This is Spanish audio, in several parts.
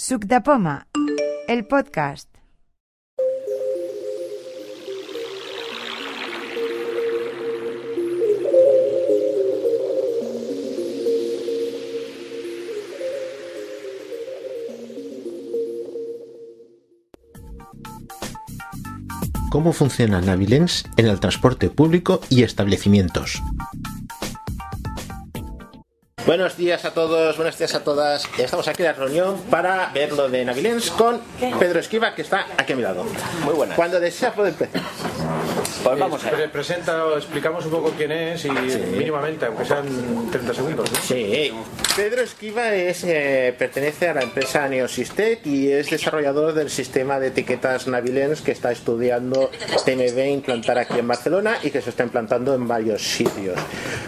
Suc el podcast. ¿Cómo funciona Navilens en el transporte público y establecimientos? Buenos días a todos, buenos días a todas. Estamos aquí en la reunión para ver lo de Navilens con Pedro Esquiva, que está aquí a mi lado. Muy buenas. Cuando desea puede empezar. Pues vamos a Pre- ver. presenta, explicamos un poco quién es y mínimamente, aunque sean 30 segundos. ¿no? Sí. Pedro Esquiva es, eh, pertenece a la empresa Neosystec y es desarrollador del sistema de etiquetas Navilens que está estudiando TMB implantar aquí en Barcelona y que se está implantando en varios sitios.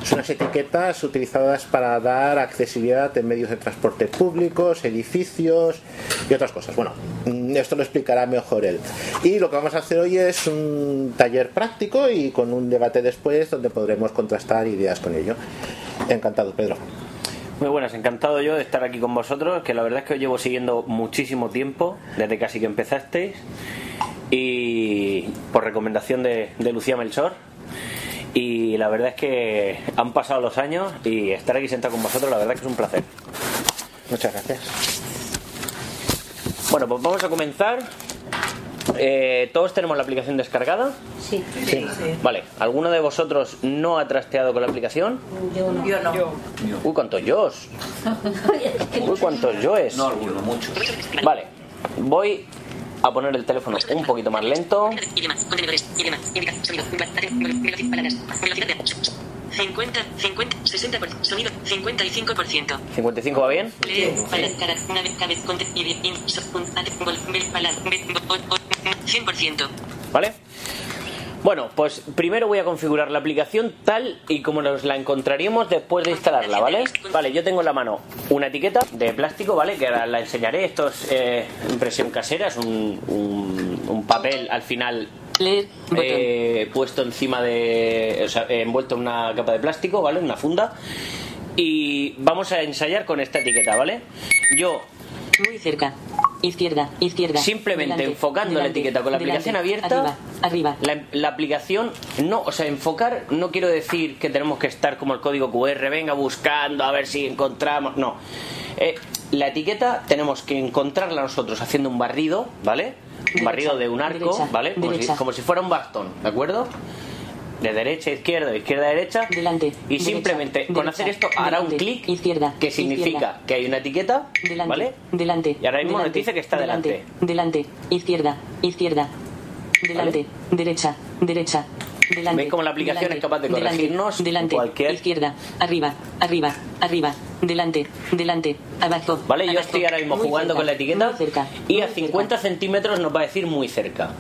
Son unas etiquetas utilizadas para dar accesibilidad en medios de transporte públicos, edificios y otras cosas. Bueno, mm, esto lo explicará mejor él. Y lo que vamos a hacer hoy es un taller práctico y con un debate después donde podremos contrastar ideas con ello. Encantado, Pedro. Muy buenas, encantado yo de estar aquí con vosotros, que la verdad es que os llevo siguiendo muchísimo tiempo, desde casi que empezasteis, y por recomendación de, de Lucía Melchor. Y la verdad es que han pasado los años y estar aquí sentado con vosotros, la verdad es que es un placer. Muchas gracias. Bueno, pues vamos a comenzar. Eh, ¿Todos tenemos la aplicación descargada? Sí. Vale, ¿alguno de vosotros no ha trasteado con la aplicación? Yo no. Yo no. Uy, cuántos yo's. Uy, cuántos yoes. No alguno, muchos. Vale, voy a poner el teléfono un poquito más lento. idiomas, contenedores, idiomas, indica, sonido, velocidad, velocidad, palabras, velocidad de 50, 50, 60%, sonido, 55%. 55 va bien. O, 100%. ¿Vale? Bueno, pues primero voy a configurar la aplicación tal y como nos la encontraríamos después de instalarla, ¿vale? Vale, yo tengo en la mano una etiqueta de plástico, ¿vale? Que ahora la enseñaré. Esto es eh, impresión casera, es un, un- un papel al final. Eh, puesto encima de. O sea, envuelto en una capa de plástico, ¿vale? Una funda. Y vamos a ensayar con esta etiqueta, ¿vale? Yo Muy cerca. Izquierda, izquierda. Simplemente Delante, enfocando la etiqueta con la delante, aplicación abierta, Arriba, arriba. La, la aplicación no, o sea, enfocar no quiero decir que tenemos que estar como el código QR, venga buscando a ver si encontramos, no. Eh, la etiqueta tenemos que encontrarla nosotros haciendo un barrido, ¿vale? Un Derecha, barrido de un arco, derecha, ¿vale? Como si, derecha. como si fuera un bastón, ¿de acuerdo? De derecha a izquierda, de izquierda a derecha. Delante, Y derecha, simplemente con hacer esto hará un clic izquierda, que significa izquierda. que hay una etiqueta, Delante, ¿vale? delante. Y ahora mismo nos dice que está delante. Delante, izquierda, izquierda. Delante, derecha, derecha. Delante. ¿Veis cómo la aplicación delante, es capaz de corregirnos Delante, cualquier- izquierda, arriba, arriba, arriba. Delante, delante, abajo. ¿Vale? Yo abajo, estoy ahora mismo muy jugando cerca, con la etiqueta muy cerca, y a muy 50 cerca. centímetros nos va a decir muy cerca.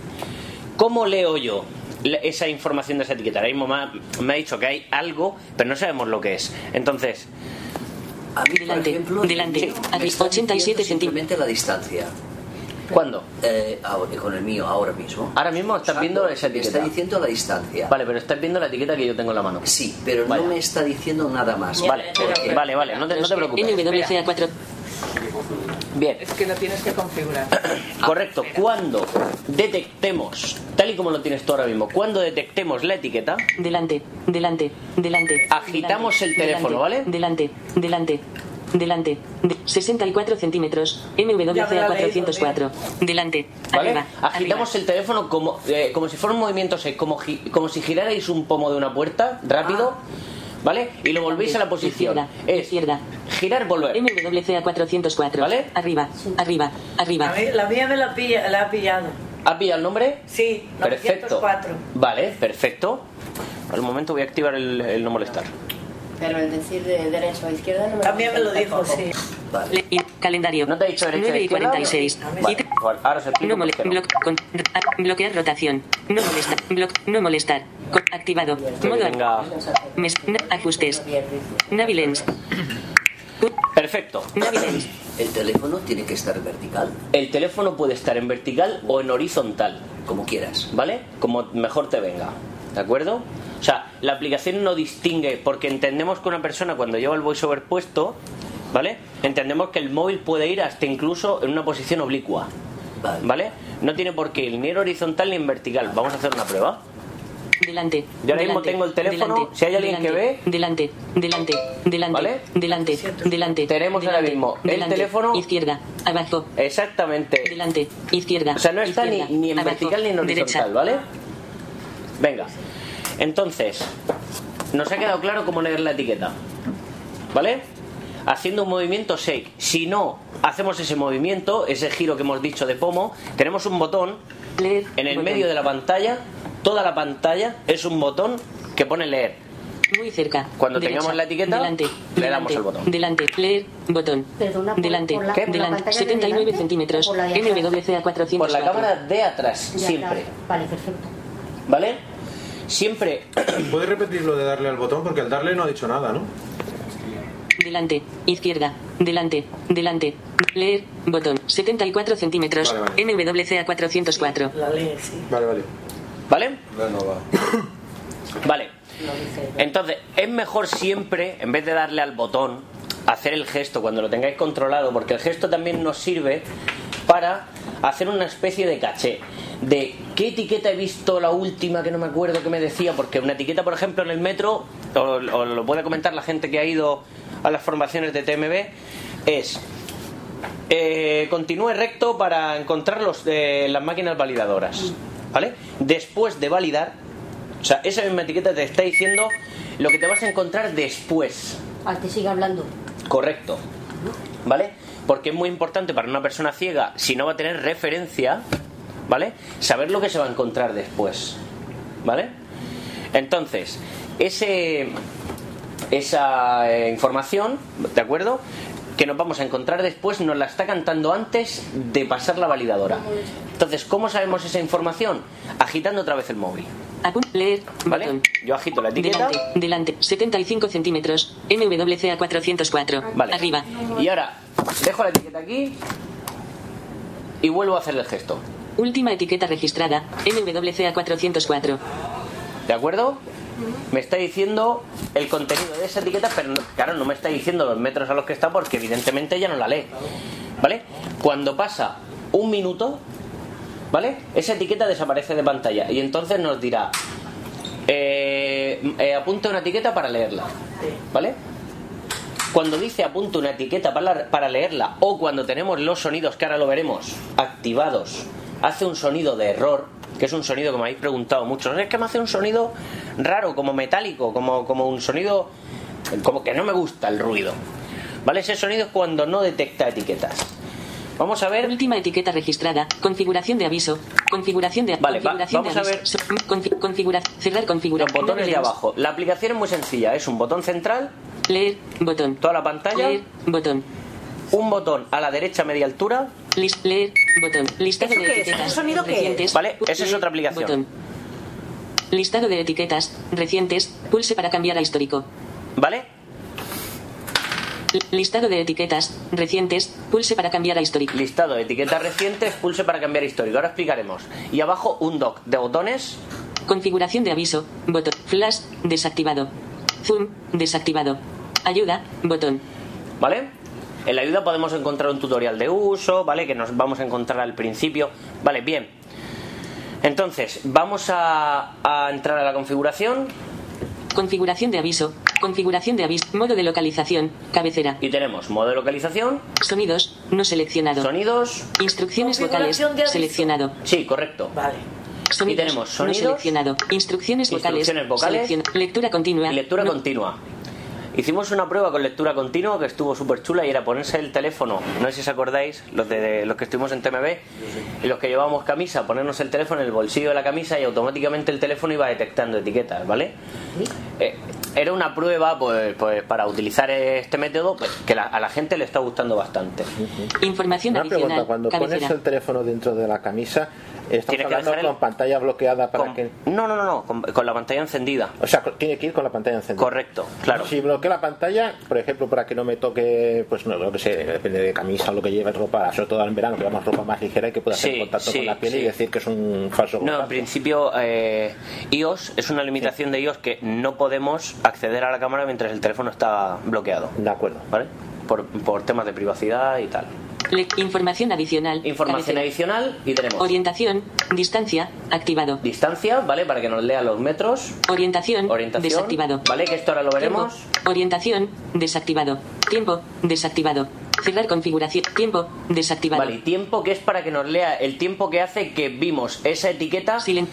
¿Cómo leo yo esa información de esa etiqueta? Ahora mismo me ha, me ha dicho que hay algo, pero no sabemos lo que es. Entonces, A mí, por Delante, ejemplo, delante, a está 87 diciendo centímetros. simplemente la distancia. ¿Cuándo? Eh, ahora- con el mío, ahora mismo. Ahora mismo estás viendo esa Me etiqueta. está diciendo la distancia. Vale, pero estás viendo la etiqueta que yo tengo en la mano. Sí, pero no me está diciendo nada más. Vale, Porque- vale, vale, no te, no te preocupes. NWCA4. Bien, Es que lo tienes que configurar. correcto. Cuando detectemos, tal y como lo tienes tú ahora mismo, cuando detectemos la etiqueta, Delante, delante, delante. Agitamos delante, el teléfono, delante, ¿vale? Delante, delante, delante. De 64 centímetros. MWCA 404. Delante, ¿Vale? arriba. Agitamos arriba. el teléfono como, eh, como si fuera un movimiento sec, como, como si girarais un pomo de una puerta rápido, ¿vale? Y lo volvéis a la posición. Izquierda, Es izquierda. girar, volver. MWCA 404. ¿Vale? Arriba, arriba, arriba. A mí, la mía me la, pilla, la ha pillado. ¿Ha pillado el nombre? Sí, Perfecto. 904. Vale, perfecto. Al momento voy a activar el, el no molestar. Pero el decir de derecha o izquierda no me También me lo dijo, sí. Vale. Calendario. ¿No te ha dicho derecha 9 e y izquierda? 46. Vale, vale, ahora se No, mole- bloque- con- bloquear rotación. No molestar. Bloc- no molestar. Con- activado. Que Modo. venga. Mes- ajustes. Navilens. Perfecto. Navilens. El teléfono tiene que estar vertical, El teléfono puede estar en vertical o en horizontal. como quieras. ¿vale? Como mejor te venga, ¿de acuerdo? O sea, la aplicación no distingue, porque entendemos que una persona cuando lleva el voiceover puesto, ¿Vale? Entendemos que el móvil puede ir hasta incluso en una posición oblicua. Vale. No tiene por qué ir ni en horizontal ni en vertical. Vamos a hacer una prueba. Delante. Yo ahora mismo delante, tengo el teléfono, delante, si hay alguien que delante, Delante, delante, delante, ¿Vale? delante, delante. Tenemos ahora delante, mismo el delante, teléfono- Izquierda, abajo, Exactamente. delante, izquierda. O sea, no está ni, ni en abajo, vertical ni en horizontal, derecha. ¿vale? Venga. Entonces, nos ha quedado claro cómo leer la etiqueta. ¿Vale? Haciendo un movimiento shake. Si no hacemos ese movimiento, ese giro que hemos dicho de pomo, tenemos un botón Leer, en el botón. medio de la pantalla. Toda la pantalla es un botón que pone leer. Muy cerca. Cuando derecha, tengamos la etiqueta, delante, le damos delante, al botón. Delante, leer, botón. Perdona, por- delante, por la- ¿Qué? la delante, pantalla de 79 delante centímetros. o por la de atrás. MWCA 400. Por la cámara de atrás, Ya, siempre. claro. Vale, perfecto. ¿Vale? Siempre ¿Puedes repetir lo de darle al botón? Porque al darle no ha dicho nada, ¿no? Delante, izquierda, delante, delante. Leer, botón. 74 centímetros. Vale, MWCA 404. La ley, sí. Vale, vale. ¿Vale? Vale. Entonces, es mejor siempre, en vez de darle al botón, hacer el gesto cuando lo tengáis controlado, porque el gesto también nos sirve para hacer una especie de caché de qué etiqueta he visto la última que no me acuerdo que me decía, porque una etiqueta, por ejemplo, en el metro, o, o lo puede comentar la gente que ha ido a las formaciones de TMB, es eh, continúe recto para encontrar los, eh, las máquinas validadoras. ¿Vale? Después de validar, o sea, esa misma etiqueta te está diciendo lo que te vas a encontrar después. Al que siga hablando. Correcto. ¿Vale? Porque es muy importante para una persona ciega, si no va a tener referencia, ¿vale? Saber lo que se va a encontrar después. ¿Vale? Entonces, ese, esa eh, información, ¿de acuerdo? Que nos vamos a encontrar después, nos la está cantando antes de pasar la validadora. Entonces, ¿cómo sabemos esa información? Agitando otra vez el móvil. Leer, ¿Vale? botón. Yo agito la etiqueta. Delante, delante, 75 centímetros. MWCA 404. Vale. Arriba. Y ahora, dejo la etiqueta aquí y vuelvo a hacer el gesto. Última etiqueta registrada. MWCA 404. ¿De acuerdo? Me está diciendo el contenido de esa etiqueta, pero no- claro, no me está diciendo los metros a los que está porque evidentemente ya no la lee. ¿Vale? Cuando pasa un minuto, ¿vale? Esa etiqueta desaparece de pantalla y entonces nos dirá, eh, eh, apunte una etiqueta para leerla. ¿Vale? Cuando dice apunte una etiqueta para, para leerla o cuando tenemos los sonidos, que ahora lo veremos, activados, hace un sonido de error, que es un sonido que me habéis preguntado mucho. Es que me hace un sonido raro, como metálico, como, como un sonido como que no me gusta el ruido. ¿Vale? Ese sonido es cuando no detecta etiquetas. Vamos a ver. Última etiqueta registrada. Configuración de aviso. Configuración de Vale, va- configuración vamos de a ver. aviso. Confi- configura- cerrar configura. Los botones de abajo. La aplicación es muy sencilla. Es un botón central, Leer, botón. toda la pantalla, Leer, botón. un botón a la derecha media altura. Lis- leer, botón. Listado ¿Eso de qué es? etiquetas. Recientes. Vale, esa es Leer, otra aplicación. Botón. Listado de etiquetas recientes. Pulse para cambiar a histórico. ¿Vale? Listado de etiquetas recientes. Pulse para cambiar a histórico. Listado de etiquetas recientes, pulse para cambiar histórico. Ahora explicaremos. Y abajo un dock de botones. Configuración de aviso. Botón. Flash. Desactivado. Zoom. Desactivado. Ayuda. Botón. ¿Vale? En la ayuda podemos encontrar un tutorial de uso, ¿vale? Que nos vamos a encontrar al principio. Vale, bien. Entonces, vamos a, a entrar a la configuración Configuración de aviso. Configuración de aviso. Modo de localización. Cabecera. y tenemos modo de localización, Sonidos. No seleccionado. sonidos. Instrucciones vocales. Configuración de aviso. Seleccionado. Sí, correcto. Vale. Sonidos. tenemos No sonidos, seleccionado. Instrucciones vocales. instrucciones vocales, Lectura continua. Y lectura No- continua. Hicimos una prueba con lectura continua que estuvo súper chula y era ponerse el teléfono, no sé si os acordáis, los de los que estuvimos en TMB y los que llevábamos camisa, ponernos el teléfono en el bolsillo de la camisa y automáticamente el teléfono iba detectando etiquetas, ¿vale? Eh, era una prueba pues, pues para utilizar este método pues, que la- a la gente le está gustando bastante. Información Una adicional. pregunta, cuando pones el teléfono dentro de la camisa, estamos Tiene que hablando el- con pantalla bloqueada para Con- que... No, no, no, no, con, con la pantalla encendida. O sea, tiene que ir con la pantalla encendida. Correcto, claro. Si bloqueo la pantalla, por ejemplo, para que no me toque, pues no, lo que sé, depende de camisa o lo que lleve, ropa, sobre todo en verano, que llevamos ropa más ligera y que pueda hacer Sí, contacto sí, con la piel sí. y decir que es un falso No, en principio eh, iOS es una limitación de iOS que no podemos acceder a la cámara mientras el teléfono está bloqueado. De acuerdo. ¿Vale? por, por temas de privacidad y tal. Le- información adicional. Información Cabecera. adicional y tenemos Orientación. Distancia. Activado. distancia, ¿vale? Para que nos lea los metros. Orientación. Orientación, Desactivado. ¿vale? Que esto ahora lo veremos. Tiempo. Orientación. Desactivado. Tiempo. Desactivado. Cerrar configuración. Tiempo. Desactivado. Vale, y tiempo que es para que nos lea el tiempo que hace que vimos esa etiqueta Silen-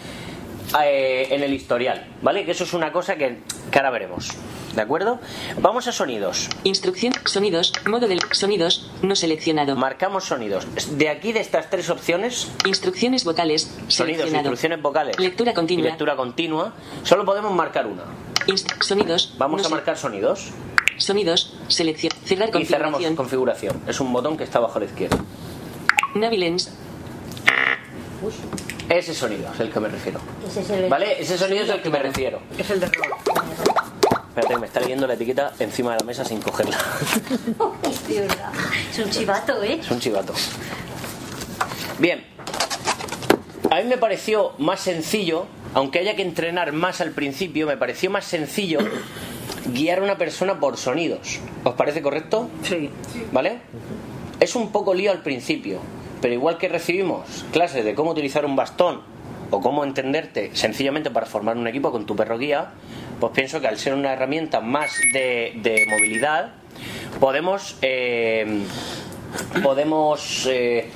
eh, en el historial, ¿vale? Que eso es una cosa que, que ahora veremos. ¿De acuerdo? Vamos a sonidos. Instrucción. Sonidos. Modo del. Sonidos. No seleccionado. Marcamos sonidos. De aquí de estas tres opciones, Instrucciones vocales. sonidos, Seleccionado. instrucciones vocales Lectura continua. y lectura continua, solo podemos marcar una. Inst- sonidos. Vamos no a marcar sonidos Sonidos. Selección. Cerrar y cerramos configuración. configuración. Es un botón que está abajo a la izquierda. Navilens. Ese sonido es el que me refiero. Ese es el... ¿Vale? Ese sonido es el que me refiero. Es el de rol. Espérate, que me está leyendo la etiqueta encima de la mesa sin cogerla. Es un chivato, ¿eh? Es un chivato. Bien. A mí me pareció más sencillo, aunque haya que entrenar más al principio, me pareció más sencillo guiar a una persona por sonidos. ¿Os parece correcto? Sí. ¿Vale? Es un poco lío al principio, pero igual que recibimos clases de cómo utilizar un bastón o cómo entenderte sencillamente para formar un equipo con tu perro guía, pues pienso que al ser una herramienta más de, de movilidad, podemos eh, podemos eh,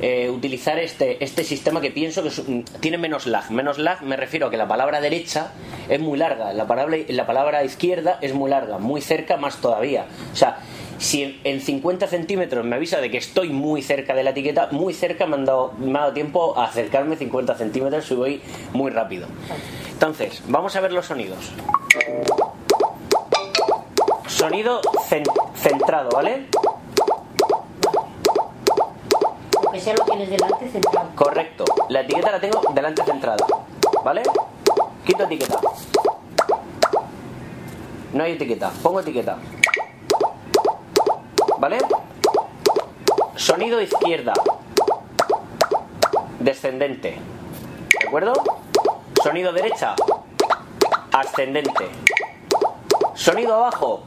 eh, utilizar este, este sistema que pienso que tiene menos lag. Menos lag me refiero a que la palabra derecha es muy larga, la palabra, la palabra izquierda es muy larga, muy cerca más todavía. O sea, si en, en 50 centímetros me avisa de que estoy muy cerca de la etiqueta, muy cerca me, han dado, me ha dado tiempo a acercarme 50 centímetros y voy muy rápido. Entonces, vamos a ver los sonidos. Sonido cen- centrado, ¿vale? Lo que sea lo tienes delante centrado. Correcto. La etiqueta la tengo delante centrada. ¿Vale? Quito etiqueta. No hay etiqueta. Pongo etiqueta. ¿Vale? Sonido izquierda. Descendente. ¿De acuerdo? Sonido derecha. Ascendente. Sonido abajo.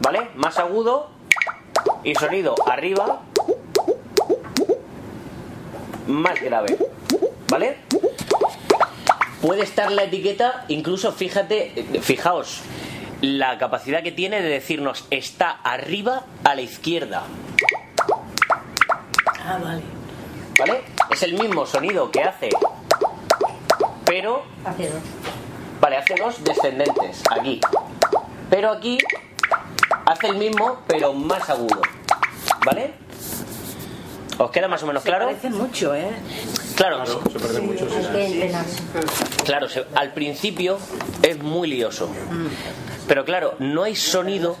¿Vale? Más agudo. Y sonido arriba. Más grave. ¿Vale? Puede estar la etiqueta, incluso fíjate, fijaos, la capacidad que tiene de decirnos está arriba a la izquierda. Ah, vale. ¿Vale? Es el mismo sonido que hace, pero Hace dos. Vale, hace dos descendentes aquí. Pero aquí hace el mismo, pero más agudo. ¿Vale? ¿Os queda más o menos Se claro? parece mucho, ¿eh? Claro, Se pierde mucho. Hay que entrenarse. claro, se- al principio es muy lioso. Pero claro, no hay sonido.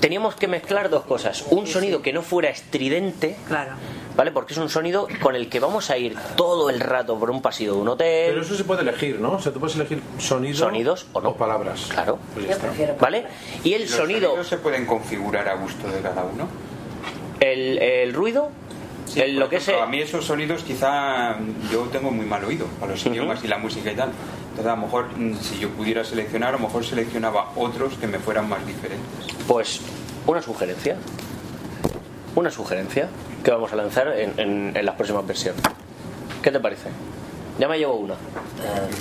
Teníamos que mezclar dos cosas. Un sonido que no fuera estridente, Claro. ¿vale? Porque es un sonido con el que vamos a ir todo el rato por un pasillo de un hotel. Pero eso se puede elegir, ¿no? O sea, tú puedes elegir sonido Sonidos o no. palabras. Claro. Pues ya está. ¿Vale? Y el Los sonido, sonidos se pueden configurar a gusto de cada uno. el, el ruido, Sí, el- por lo que. A mí esos sonidos quizá yo tengo muy mal oído para los idiomas y la música y tal. Entonces a lo mejor mm, si yo pudiera seleccionar, a lo mejor seleccionaba otros que me fueran más diferentes. Pues una sugerencia. Una sugerencia que vamos a lanzar en, en- en las próximas versiones. ¿Qué te parece? Ya me llevo una. Eh,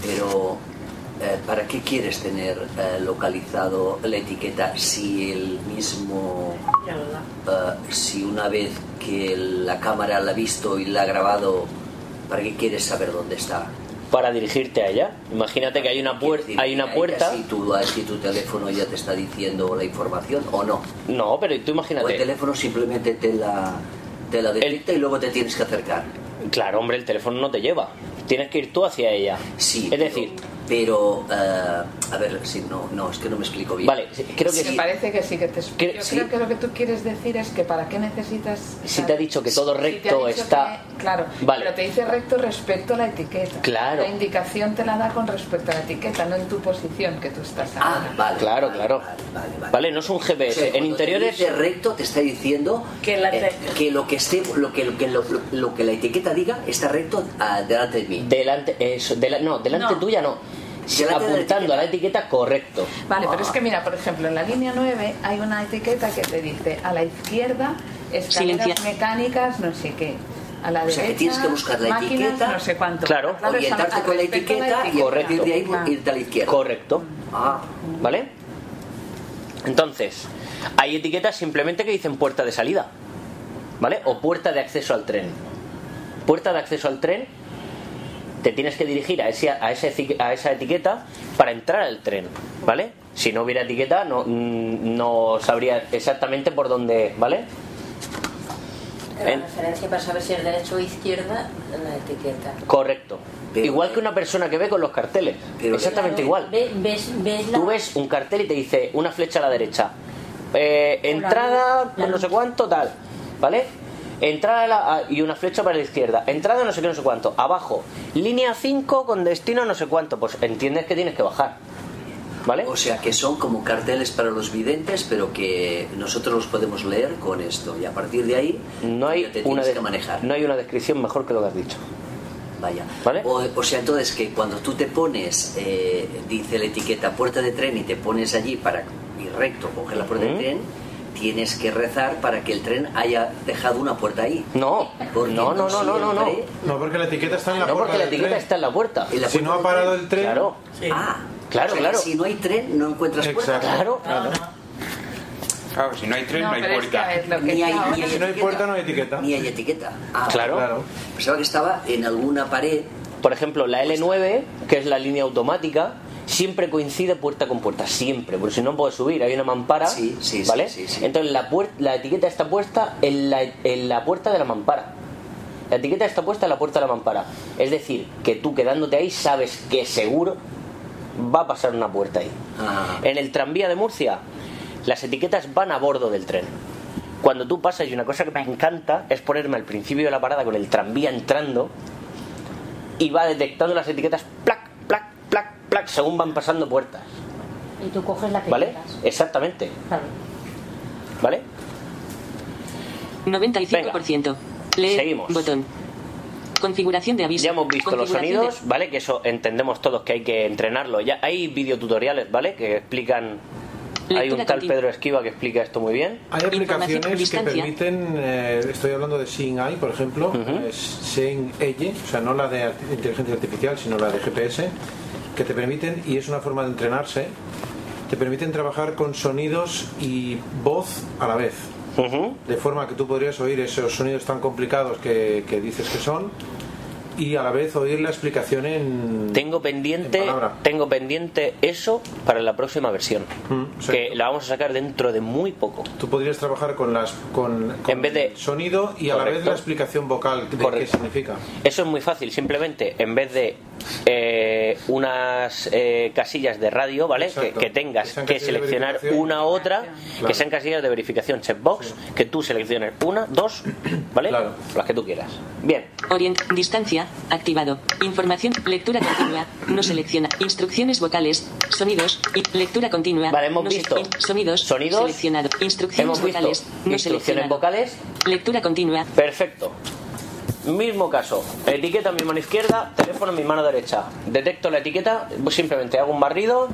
pero, eh, ¿para qué quieres tener eh, localizado la etiqueta si el mismo, eh, si una vez que la cámara la ha visto y la ha grabado, ¿para qué quieres saber dónde está? Para dirigirte a ella. Imagínate que hay una, puer- Quiero decir, hay una puerta. Si tu, si tu teléfono ya te está diciendo la información o no. No, pero tú O el imagínate. teléfono simplemente te la, te la detecta y luego te tienes que acercar. Claro, hombre, el teléfono no te lleva. Tienes que ir tú hacia ella. Sí. Es pero- decir, Pero, eh, a ver, sí, no, no, es que no me explico bien. vale, creo que Sí. Me parece que sí que te Que- Yo sí. creo que lo que tú quieres decir es que para qué necesitas. Si te ha dicho que todo Si recto dicho está- que- claro, Vale. pero te dice recto respecto a la etiqueta. Claro. La indicación te la da con respecto a la etiqueta, no en tu posición que tú estás Ah, ahora. vale. Claro, vale, claro. Vale, vale, vale. Vale, no es un O GPS. sea, en cuando te interiores. dice recto te está diciendo Que la eh, te- que lo que esté lo que, lo, que lo, lo que la etiqueta diga está recto ah, delante de mí. Delante, eso, dela- no, delante No. tuya no. La apuntando a la etiqueta correcto. Vale, pero es que mira, por ejemplo, en la línea 9 hay una etiqueta que te dice a la izquierda escaleras Silencia. mecánicas, no sé qué. A la O sea, que derecha, tienes que buscar la máquinas, etiqueta. no sé cuánto. Claro. Claro, orientarte con la etiqueta y a partir de ahí Claro. irte a la izquierda. Correcto. Ah, ¿Vale? Entonces, hay etiquetas simplemente que dicen puerta de salida. ¿Vale? O puerta de acceso al tren. Puerta de acceso al tren, te tienes que dirigir a, ese, a, ese a esa etiqueta para entrar al tren. ¿Vale? Si no hubiera etiqueta, no, mm, no sabría exactamente por dónde. ¿Vale? La En- referencia para saber si es derecha o izquierda en la etiqueta. Correcto. Pero- igual que una persona que ve con los carteles. Pero- Exactamente Claro, igual. ve- ves, ves la... Tú ves un cartel y te dice una flecha a la derecha. Eh, entrada, luz, la no sé cuánto, tal. ¿Vale? Entrada a la- a- y una flecha para la izquierda. Entrada no sé qué, no sé cuánto. Abajo. Línea 5 con destino no sé cuánto. Pues entiendes que tienes que bajar. ¿Vale? o sea que son como carteles para los videntes, pero que nosotros los podemos leer con esto. Y a partir de ahí No hay, te una de- que manejar. no hay una descripción mejor que lo que has dicho. Vaya. ¿Vale? O, o sea, entonces que cuando tú te pones, eh, dice la etiqueta puerta de tren y te pones allí para ir recto, coger la puerta de tren, tienes que rezar para que el tren haya dejado una puerta ahí. No, Porque no, no, no, no, no, no. No, porque la etiqueta está en la No, puerta porque la del etiqueta tren. está en la puerta. en la Si puerta no ha parado tren. el tren, Claro, Ah, Claro, o sea, claro. Si no hay tren, no encuentras puerta. Exacto. claro. Claro, si no hay tren, no, No, hay pero es que puerta. Ni hay, ni hay Si no hay etiqueta. puerta, no hay etiqueta. Ni hay etiqueta. Ah, Claro. Claro. Pensaba que estaba en alguna pared. Por ejemplo, la L9, que es la línea automática, siempre coincide puerta con puerta, siempre, porque si no puedes subir, hay una mampara, Sí, sí, sí, ¿vale? sí. Entonces la, etiqueta está puesta en la, en la puerta de la mampara. La etiqueta está puesta en la puerta de la mampara. Es decir, que tú quedándote ahí sabes que seguro va a pasar una puerta ahí. Ah, En el tranvía de Murcia, las etiquetas van a bordo del tren. Cuando tú pasas, y una cosa que me encanta es ponerme al principio de la parada con el tranvía entrando y va detectando las etiquetas, plac, plac, plac, según van pasando puertas. Y tú coges la que ¿Vale? quieras. Exactamente. Claro. ¿Vale? 95%. Leer. Seguimos. Botón. Configuración de aviso. Ya hemos visto los de- sonidos, ¿vale? Que eso entendemos todos que hay que entrenarlo. Ya hay videotutoriales, ¿vale? Que explican. Hay un tal. Pedro Esquiva que explica esto muy bien. Hay aplicaciones que permiten, eh, estoy hablando de Seeing Eye, por ejemplo, Ujú. eh, Seeing Eye, o sea, no la de inteligencia artificial, sino la de GPS, que te permiten, y es una forma de entrenarse, te permiten trabajar con sonidos y voz a la vez. De forma que tú podrías oír esos sonidos tan complicados que, que dices que son y a la vez oír la explicación en... Tengo pendiente, En tengo pendiente eso para la próxima versión. Mm, sí. Que la vamos a sacar dentro de muy poco. Tú podrías trabajar con las con, con En vez de- el sonido y a la vez la explicación vocal de qué significa. Eso es muy fácil, simplemente en vez de eh, unas eh, casillas de radio, ¿vale? Que, Exacto. que tengas Que seleccionar una u otra, Claro. que sean casillas de verificación checkbox, que tú selecciones una, dos, ¿vale? Claro. Las que tú quieras. Bien, Orient. Distancia. Activado. Información. Lectura continua. No selecciona. Instrucciones vocales. Sonidos. Y lectura continua. Vale, hemos No visto. Sonidos. Sonidos. Seleccionado. Instrucciones vocales. No instrucciones vocales, Lectura continua. perfecto. Mismo caso, etiqueta en mi mano izquierda, teléfono en mi mano derecha. Detecto la etiqueta, pues simplemente hago un barrido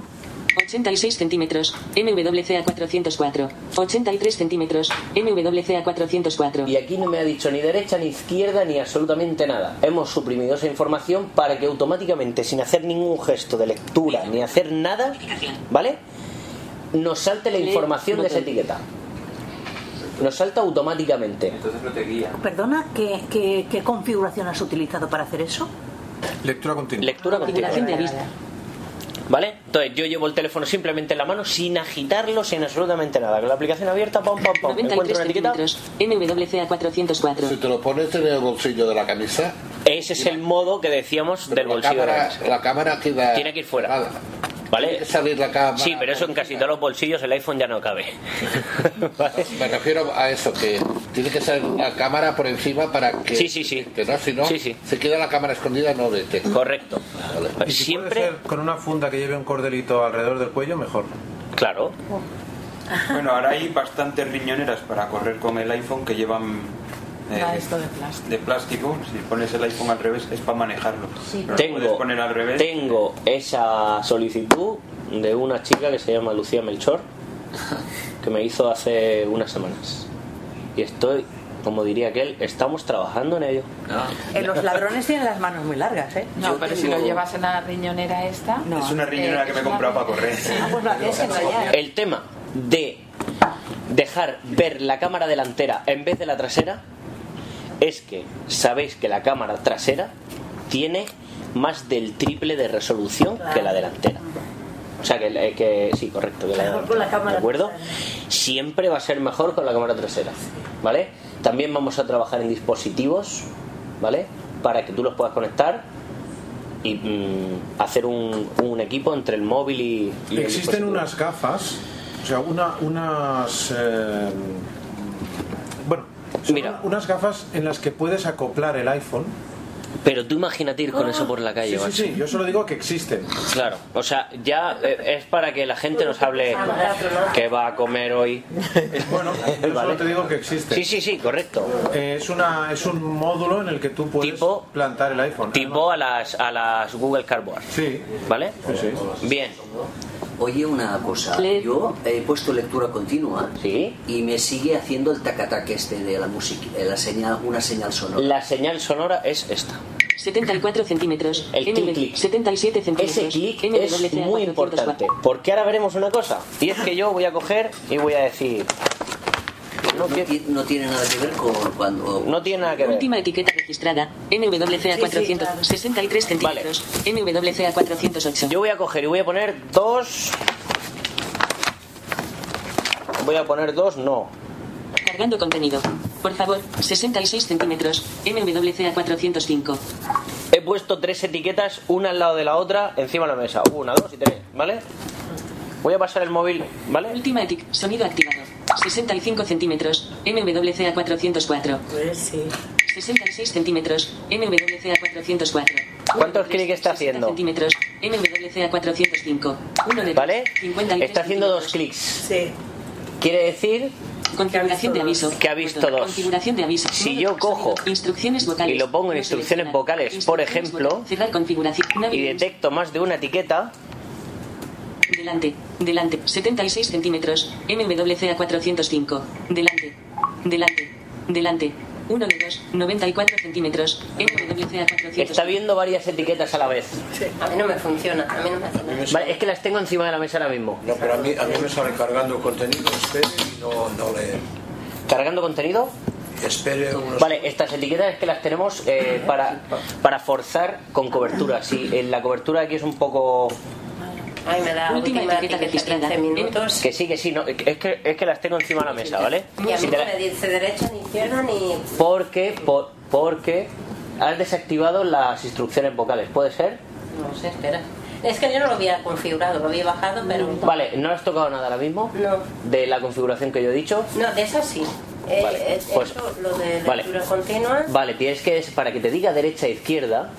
86 centímetros. MWCA 404. 83 centímetros. MWCA 404. Y aquí no me ha dicho ni derecha, ni izquierda, ni absolutamente nada. Hemos suprimido esa información para que automáticamente, sin hacer ningún gesto de lectura, ni hacer nada, ¿vale? Nos salte la información de esa etiqueta. Nos salta automáticamente. Entonces no te guía. Perdona, ¿qué, qué, qué configuración has utilizado para hacer eso? Lectura continua. Lectura continua. Configuración de aviso. ¿Vale? Entonces yo llevo el teléfono simplemente en la mano sin agitarlo, sin absolutamente nada. Con la aplicación abierta, pam, pam, pam. 93 Encuentro una etiqueta. centímetros. MWCA 404. Si te lo pones en el bolsillo de la camisa, Ese es el modo que decíamos del la bolsillo de la cámara, camisa. la cámara queda. Tiene que ir fuera. ¿Vale? Tiene que salir la cámara. Sí, pero eso en casi todos los bolsillos el iPhone ya no cabe. ¿Vale? Me refiero a eso, que tiene que salir la cámara por encima para que. Sí, sí, sí. Que no, si no, Sí, sí. se queda la cámara escondida, no detecta. Correcto. Y si Siempre, puede ser con una funda que lleve un cordelito alrededor del cuello, mejor. claro. Bueno, ahora hay bastantes riñoneras para correr con el iPhone que llevan eh, esto de plástico. de plástico. Si pones el iPhone al revés es para manejarlo. Puedes Tengo, poner al revés. tengo esa solicitud de una chica que se llama Lucía Melchor, que me hizo hace unas semanas. Y estoy, como diría aquel, estamos trabajando en ello. Eh, los ladrones tienen las manos muy largas, ¿eh? No, pero si lo llevas en la riñonera esta. Es una riñonera eh, que me he comprado para correr. Ah, pues la tienes que enrollar. El tema de dejar ver la cámara delantera en vez de la trasera es que sabéis que la cámara trasera tiene más del triple de resolución que la delantera. O sea, que, eh, que sí, correcto. Que la con la cámara ¿De acuerdo? Siempre va a ser mejor con la cámara trasera. ¿Vale? También vamos a trabajar en dispositivos, ¿vale? Para que tú los puedas conectar y mm, hacer un, un equipo entre el móvil y, y Existen unas gafas, o sea, una, unas. eh, bueno, son Mira. unas gafas en las que puedes acoplar el iPhone. Pero tú imagínate ir con eso por la calle, Sí, sí, sí, yo solo digo que existen. Claro, o sea, ya eh, es para que la gente nos hable que va a comer hoy. Bueno, yo solo te digo que existen. Sí, sí, sí, correcto. Eh, es, una, es un módulo en el que tú puedes plantar el iPhone. Tipo a las, a las Google Cardboard. Sí. ¿Vale? Bien. Oye, una cosa. Yo he puesto lectura continua y me sigue haciendo el tacatac este de la música, eh, la señal, una señal sonora. La señal sonora es esta. 74 centímetros. El clic, NV, clic. 77 centímetros. Ese clic es muy 404. importante. Porque ahora veremos una cosa. Y es que yo voy a coger y voy a decir. No, ti- no tiene nada que ver con cuando... No tiene nada que ver. Última etiqueta registrada. NWCA 463 centímetros. NWCA 408. Yo voy a coger y voy a poner dos. Voy a poner dos, no. Cargando contenido. Por favor, 66 centímetros. NWCA 405. He puesto tres etiquetas, una al lado de la otra, encima de la mesa. Una, dos y tres, ¿vale? Voy a pasar el móvil, ¿vale? Última etiqueta. Sonido activado. 65 centímetros. NWCA 404. Pues sí. 66 centímetros. NWCA 404. ¿Cuántos clics está haciendo? centímetros. NWCA 405. Uno de ¿Vale? 53 Está haciendo dos clics. Sí. Quiere decir Configuración de aviso. que ha visto dos. Configuración de aviso. Si yo cojo Instrucciones vocales. y lo pongo en instrucciones vocales, por ejemplo, Cerrar configuración. y detecto más de una etiqueta, Delante. Delante. 76 centímetros. MWCA 405. Delante. Delante. Delante. 1 de 2. 94 centímetros. MWCA 405. está viendo varias etiquetas a la vez. A mí no me funciona. A mí no me hace nada. Vale, es que las tengo encima de la mesa ahora mismo. No, pero a mí, a mí me sale cargando contenido, espere y no, no leer. ¿Cargando contenido? Espere unos... Vale, estas etiquetas es que las tenemos eh, para, para forzar con cobertura. Si en la cobertura aquí es un poco... Ay, me da Última última etiqueta etiqueta registrada. 15 minutos. Que sí, que sí, no, es, que, es que las tengo encima de la mesa, ¿vale? Y a mí no me dice derecha ni izquierda ni... Porque, por- porque has desactivado las instrucciones vocales, ¿puede ser? No sé, espera. Es que yo no lo había configurado, lo había bajado, pero... Vale, ¿no has tocado nada ahora mismo? No. De la configuración que yo he dicho. No, de esas sí. Eh, Vale, he pues- hecho lo de vale. lectura continua. Vale, tienes que, para que te diga derecha e izquierda,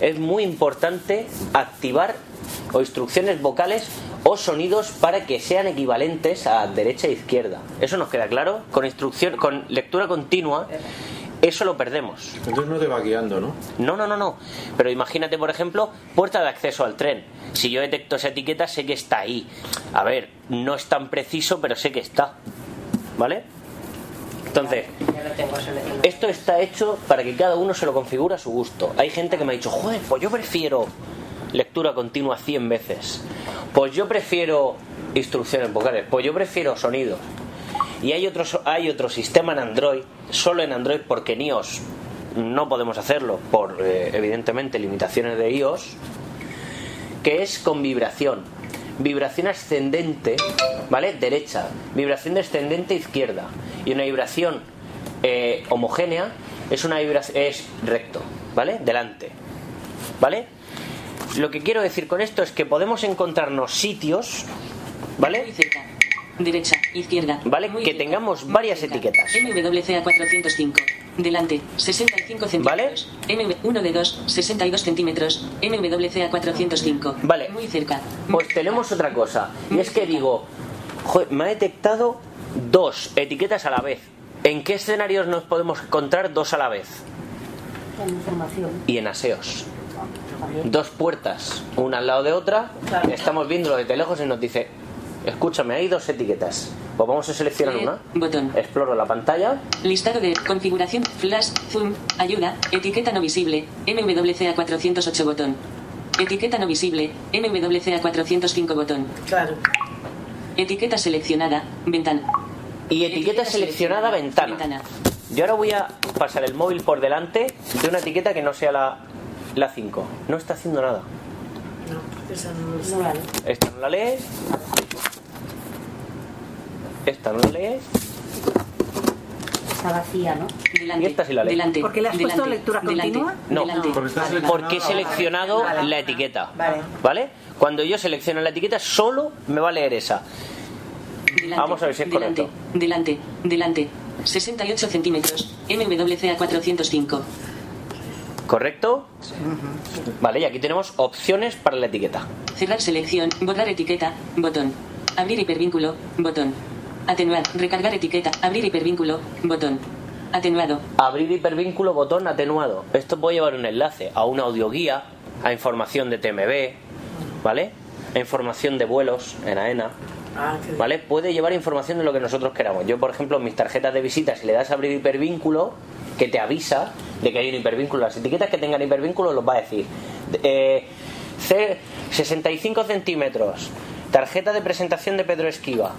es muy importante activar o instrucciones vocales o sonidos para que sean equivalentes a derecha e izquierda. ¿Eso nos queda claro? Con instrucción, con lectura continua, eso lo perdemos. Entonces no te va guiando, ¿no? No, no, no, no. Pero imagínate, por ejemplo, puerta de acceso al tren. Si yo detecto esa etiqueta, sé que está ahí. A ver, no es tan preciso, pero sé que está. ¿Vale? Entonces, esto está hecho para que cada uno se lo configure a su gusto. Hay gente que me ha dicho, joder, pues yo prefiero lectura continua 100 veces. Pues yo prefiero instrucciones vocales. Pues yo prefiero sonidos. Y hay otro, hay otro sistema en Android, solo en Android porque en iOS no podemos hacerlo por, eh, evidentemente, limitaciones de iOS, que es con vibración. Vibración ascendente, ¿vale? Derecha. Vibración descendente izquierda. Y una vibración eh, homogénea es una vibración es recto, ¿vale? Delante. ¿Vale? Lo que quiero decir con esto es que podemos encontrarnos sitios, ¿vale? Muy cerca. Derecha, izquierda. ¿Vale? Muy Que cerca. tengamos Muy varias cerca. etiquetas. MWCA 405. Delante, 65 centímetros. MW 1 de 2, 62 centímetros. MWCA 405. Vale. Muy cerca. Pues tenemos otra cosa. Y es que digo, joder, me ha detectado dos etiquetas a la vez. ¿En qué escenarios nos podemos encontrar dos a la vez? En información. Y en aseos. Dos puertas, una al lado de otra. Estamos viéndolo desde lejos y nos dice, escúchame, hay dos etiquetas. Pues vamos a seleccionar una. Botón. Exploro la pantalla. Listado de configuración, flash, zoom, ayuda, etiqueta no visible, MWCA 408 botón. Etiqueta no visible, MWCA 405 botón. Claro. Etiqueta seleccionada, ventana. Y etiqueta seleccionada, ventana. Yo ahora voy a pasar el móvil por delante de una etiqueta que no sea la, la 5. No está haciendo nada. No, esa no lo sé. Esta no la lee. Esta no la lee. Está vacía, ¿no? Y esta sí la lee. Delante. ¿Porque le has puesto delante, lectura delante, continua? No, delante. porque he seleccionado la etiqueta. Vale. Cuando yo selecciono la etiqueta, solo me va a leer esa. Delante, Vamos a ver si es delante, correcto. Delante, delante. 68 centímetros. MWCA 405. ¿Correcto? Vale, y aquí tenemos opciones para la etiqueta. Cerrar selección. Borrar etiqueta. Botón. Abrir hipervínculo. Botón. Atenuar. Recargar etiqueta. Abrir hipervínculo. Botón. Atenuado. Abrir hipervínculo, botón atenuado. Esto puede llevar un enlace a una audioguía, a información de TMB, ¿vale? A información de vuelos en AENA. Ah. ¿Vale? Puede llevar información de lo que nosotros queramos. Yo, por ejemplo, mis tarjetas de visita, si le das a abrir hipervínculo, que te avisa de que hay un hipervínculo. Las etiquetas que tengan hipervínculo los va a decir. Eh, C- 65 centímetros. Tarjeta de presentación de Pedro Esquiva.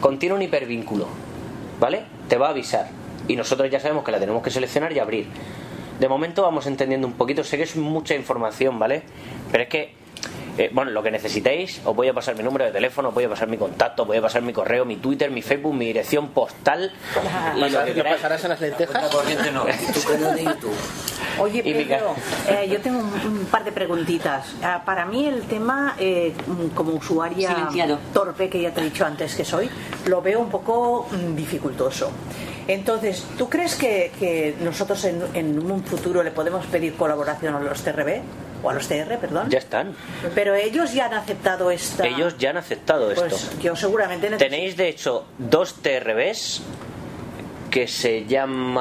Contiene un hipervínculo. ¿Vale? Te va a avisar. Y nosotros ya sabemos que la tenemos que seleccionar y abrir. De momento vamos entendiendo un poquito. Sé que es mucha información, ¿vale? Pero es que eh, bueno, lo que necesitéis, os voy a pasar mi número de teléfono, os voy a pasar mi contacto, os voy a pasar mi correo, mi Twitter, mi Facebook, mi dirección postal y lo que ¿Lo queráis. pasarás en las lentejas? Tu canal de YouTube. Oye, Pedro, eh, yo tengo un, un par de preguntitas. Ah, para mí el tema, eh, como usuaria Silenciado. torpe, que ya te he dicho antes que soy, lo veo un poco mm, dificultoso. Entonces, ¿tú crees que, que nosotros en, en un futuro le podemos pedir colaboración a los TRB? O a los TR, perdón. Ya están. Pero ellos ya han aceptado esta... Ellos ya han aceptado Pues esto. yo seguramente necesito... Tenéis de hecho dos TRBs que se llaman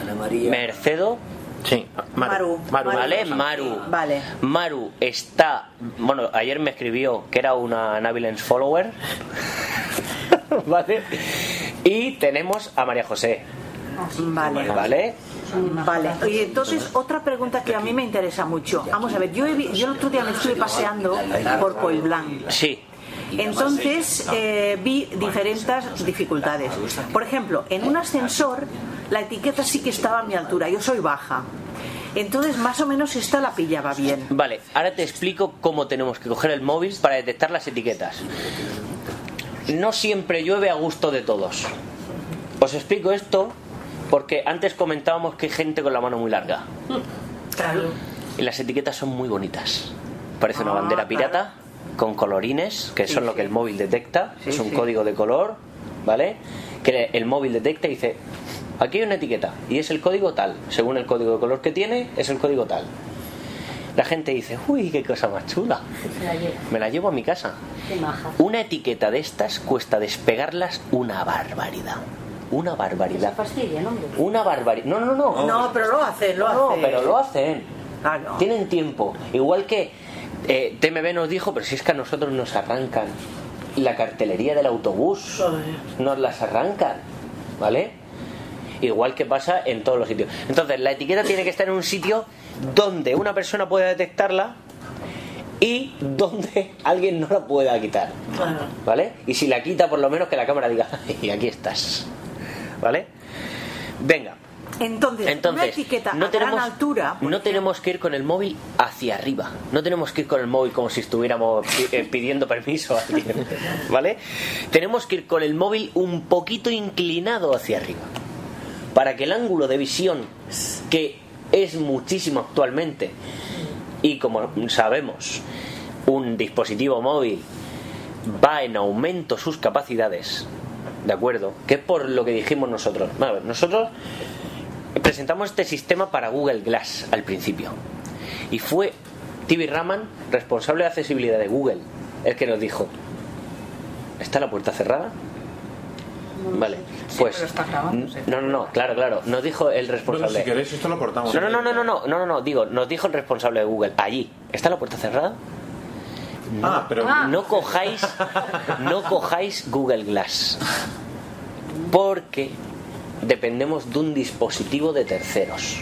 Ana María. Mercedo. Sí, Maru. Maru. ¿Vale? Maru. Vale. Maru está. Bueno, ayer me escribió que era una Navilens follower. ¿Vale? Y tenemos a María José. Vale. ¿Vale? Vale, y entonces otra pregunta que a mí me interesa mucho. Vamos a ver, yo, he yo el otro día me estuve paseando por Coilblanc. Sí. Entonces eh, vi diferentes dificultades. Por ejemplo, en un ascensor la etiqueta sí que estaba a mi altura, yo soy baja. Entonces más o menos esta la pillaba bien. Vale, ahora te explico cómo tenemos que coger el móvil para detectar las etiquetas. No siempre llueve a gusto de todos. Os explico esto porque antes comentábamos que hay gente con la mano muy larga. Claro. Y las etiquetas son muy bonitas. Parece una Ah, bandera pirata con colorines, que Sí, son lo que el móvil detecta. Sí, es un código de color, ¿vale? Que el móvil detecta y dice, aquí hay una etiqueta y es el código tal. Según el código de color que tiene, es el código tal. La gente dice, uy, qué cosa más chula. La. Me la llevo a mi casa. Qué maja. Una etiqueta de estas cuesta despegarlas una barbaridad. Una barbaridad. Fastidia, ¿no? Una barbaridad. No, no, no. No, pero lo hacen, lo No, hacen. pero lo hacen. Claro. Tienen tiempo. Igual que eh, TMB nos dijo, pero si es que a nosotros nos arrancan la cartelería del autobús, nos las arrancan, ¿vale? Igual que pasa en todos los sitios. Entonces, la etiqueta tiene que estar en un sitio donde una persona pueda detectarla y donde alguien no la pueda quitar, ¿vale? Y si la quita, por lo menos que la cámara diga, y aquí estás, ¿vale? Venga, Entonces, una entonces, etiqueta no a tenemos, gran altura, no tenemos que ir con el móvil hacia arriba. No tenemos que ir con el móvil como si estuviéramos eh, pidiendo permiso a alguien. ¿Vale? Tenemos que ir con el móvil un poquito inclinado hacia arriba. Para que el ángulo de visión, que es muchísimo actualmente, y como sabemos, un dispositivo móvil va en aumento sus capacidades, ¿de acuerdo? Que es por lo que dijimos nosotros. Bueno, pues nosotros presentamos este sistema para Google Glass al principio. Y fue TV Raman, responsable de accesibilidad de Google, el que nos dijo, ¿está la puerta cerrada? Vale, pues. Pero está grabando, sí. No, no, no, claro, claro. Nos dijo el responsable. Si queréis, esto lo cortamos. No, no, no, no, no, no, no, no, digo, nos dijo el responsable de Google, allí, ¿está la puerta cerrada? Ah, pero. No cojáis, no cojáis Google Glass. Porque dependemos de un dispositivo de terceros.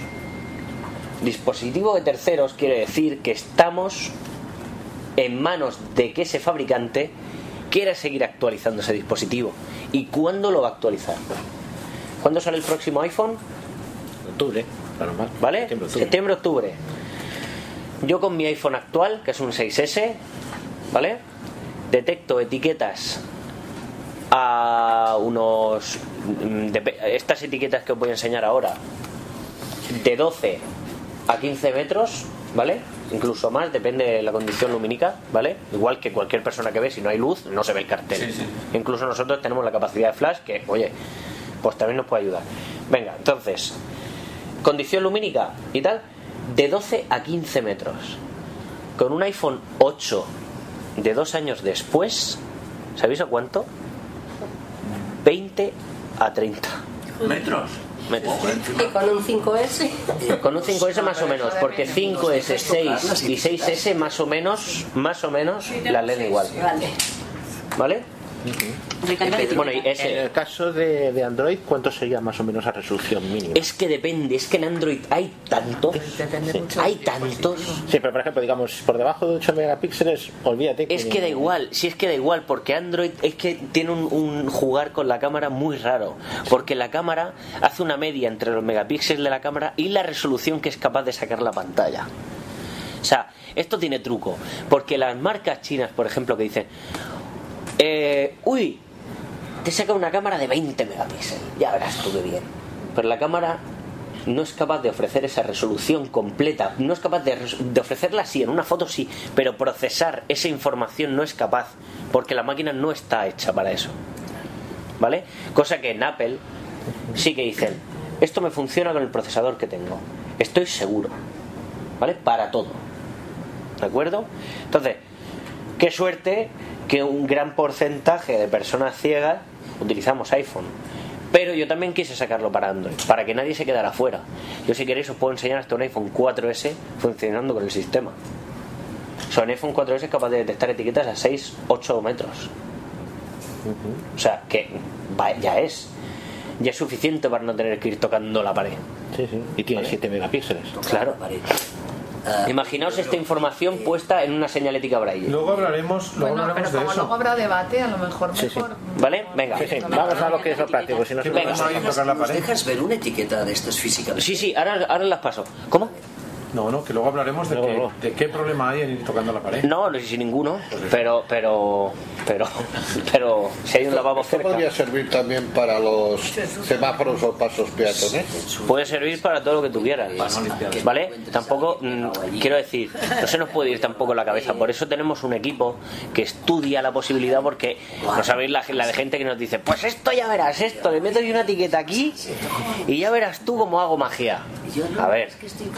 Dispositivo de terceros quiere decir que estamos en manos de que ese fabricante quiera seguir actualizando ese dispositivo. ¿Y cuándo lo va a actualizar? ¿Cuándo sale el próximo iPhone? Octubre, más. ¿Vale? Septiembre, octubre. Yo con mi iPhone actual, que es un 6S, ¿vale? Detecto etiquetas a unos... mm, dep- Estas etiquetas que os voy a enseñar ahora, de 12 a 15 metros, ¿vale? Incluso más, depende de la condición lumínica, ¿vale? Igual que cualquier persona que ve, si no hay luz, no se ve el cartel. Incluso nosotros tenemos la capacidad de flash que, oye, pues también nos puede ayudar. Venga, entonces, condición lumínica y tal, de 12 a 15 metros. Con un iPhone 8 de dos años después, ¿sabéis a cuánto? 20 a 30 ¿Metros? metros. Y con un 5S. Con un 5S más o menos, porque 5S, 6 y 6S más o menos, más o menos, las leen igual. Vale. ¿Vale? Bueno, y En el caso de, de Android, ¿cuánto sería más o menos la resolución mínima? es que depende, es que en Android hay tantos, hay tantos. Sí, pero por ejemplo, digamos, por debajo de 8 megapíxeles, olvídate. Es que da igual, si es que da igual, porque Android es que tiene un, un jugar con la cámara muy raro, porque la cámara hace una media entre los megapíxeles de la cámara y la resolución que es capaz de sacar la pantalla. O sea, esto tiene truco, porque las marcas chinas, por ejemplo, que dicen, eh, uy, te saca una cámara de 20 megapíxeles, ya verás tú qué bien. Pero la cámara no es capaz de ofrecer esa resolución completa, no es capaz de, ofrecerla sí, en una foto sí, pero procesar esa información no es capaz, porque la máquina no está hecha para eso. ¿Vale? Cosa que en Apple sí que dicen, esto me funciona con el procesador que tengo, estoy seguro, ¿vale? Para todo. ¿De acuerdo? Entonces, qué suerte que un gran porcentaje de personas ciegas utilizamos iPhone. Pero yo también quise sacarlo para Android, para que nadie se quedara fuera. Yo si queréis os puedo enseñar hasta un iPhone 4S funcionando con el sistema. O sea, un iPhone 4S es capaz de detectar etiquetas a 6, 8 metros. O sea, que ya es. Ya es suficiente para no tener que ir tocando la pared. Sí, sí. Y tiene 7 megapíxeles. Claro. Imaginaos esta información puesta en una señalética braille. Luego hablaremos, luego Bueno, hablaremos pero de como eso. luego habrá debate, a lo mejor mejor. ¿Vale? Venga. Sí, sí. Vamos a lo que es lo práctico. Si no se Venga. ¿Nos dejas ver una etiqueta de estas físicamente? Sí, sí, ahora, ahora las paso. ¿Cómo? No, no, que luego hablaremos de, Luego, que- luego. de qué problema hay en ir tocando la pared. No, no sé si ninguno, pero, pero, pero, pero si hay un lavabo ¿Esto cerca, podría servir también para los semáforos o pasos peatones? puede servir para todo lo que tú quieras, ¿vale? Tampoco, mm, quiero decir, no se nos puede ir tampoco la cabeza, por eso tenemos un equipo que estudia la posibilidad, porque no sabéis la, la de gente que nos dice, pues esto ya verás, esto, le meto yo una etiqueta aquí y ya verás tú cómo hago magia. A ver,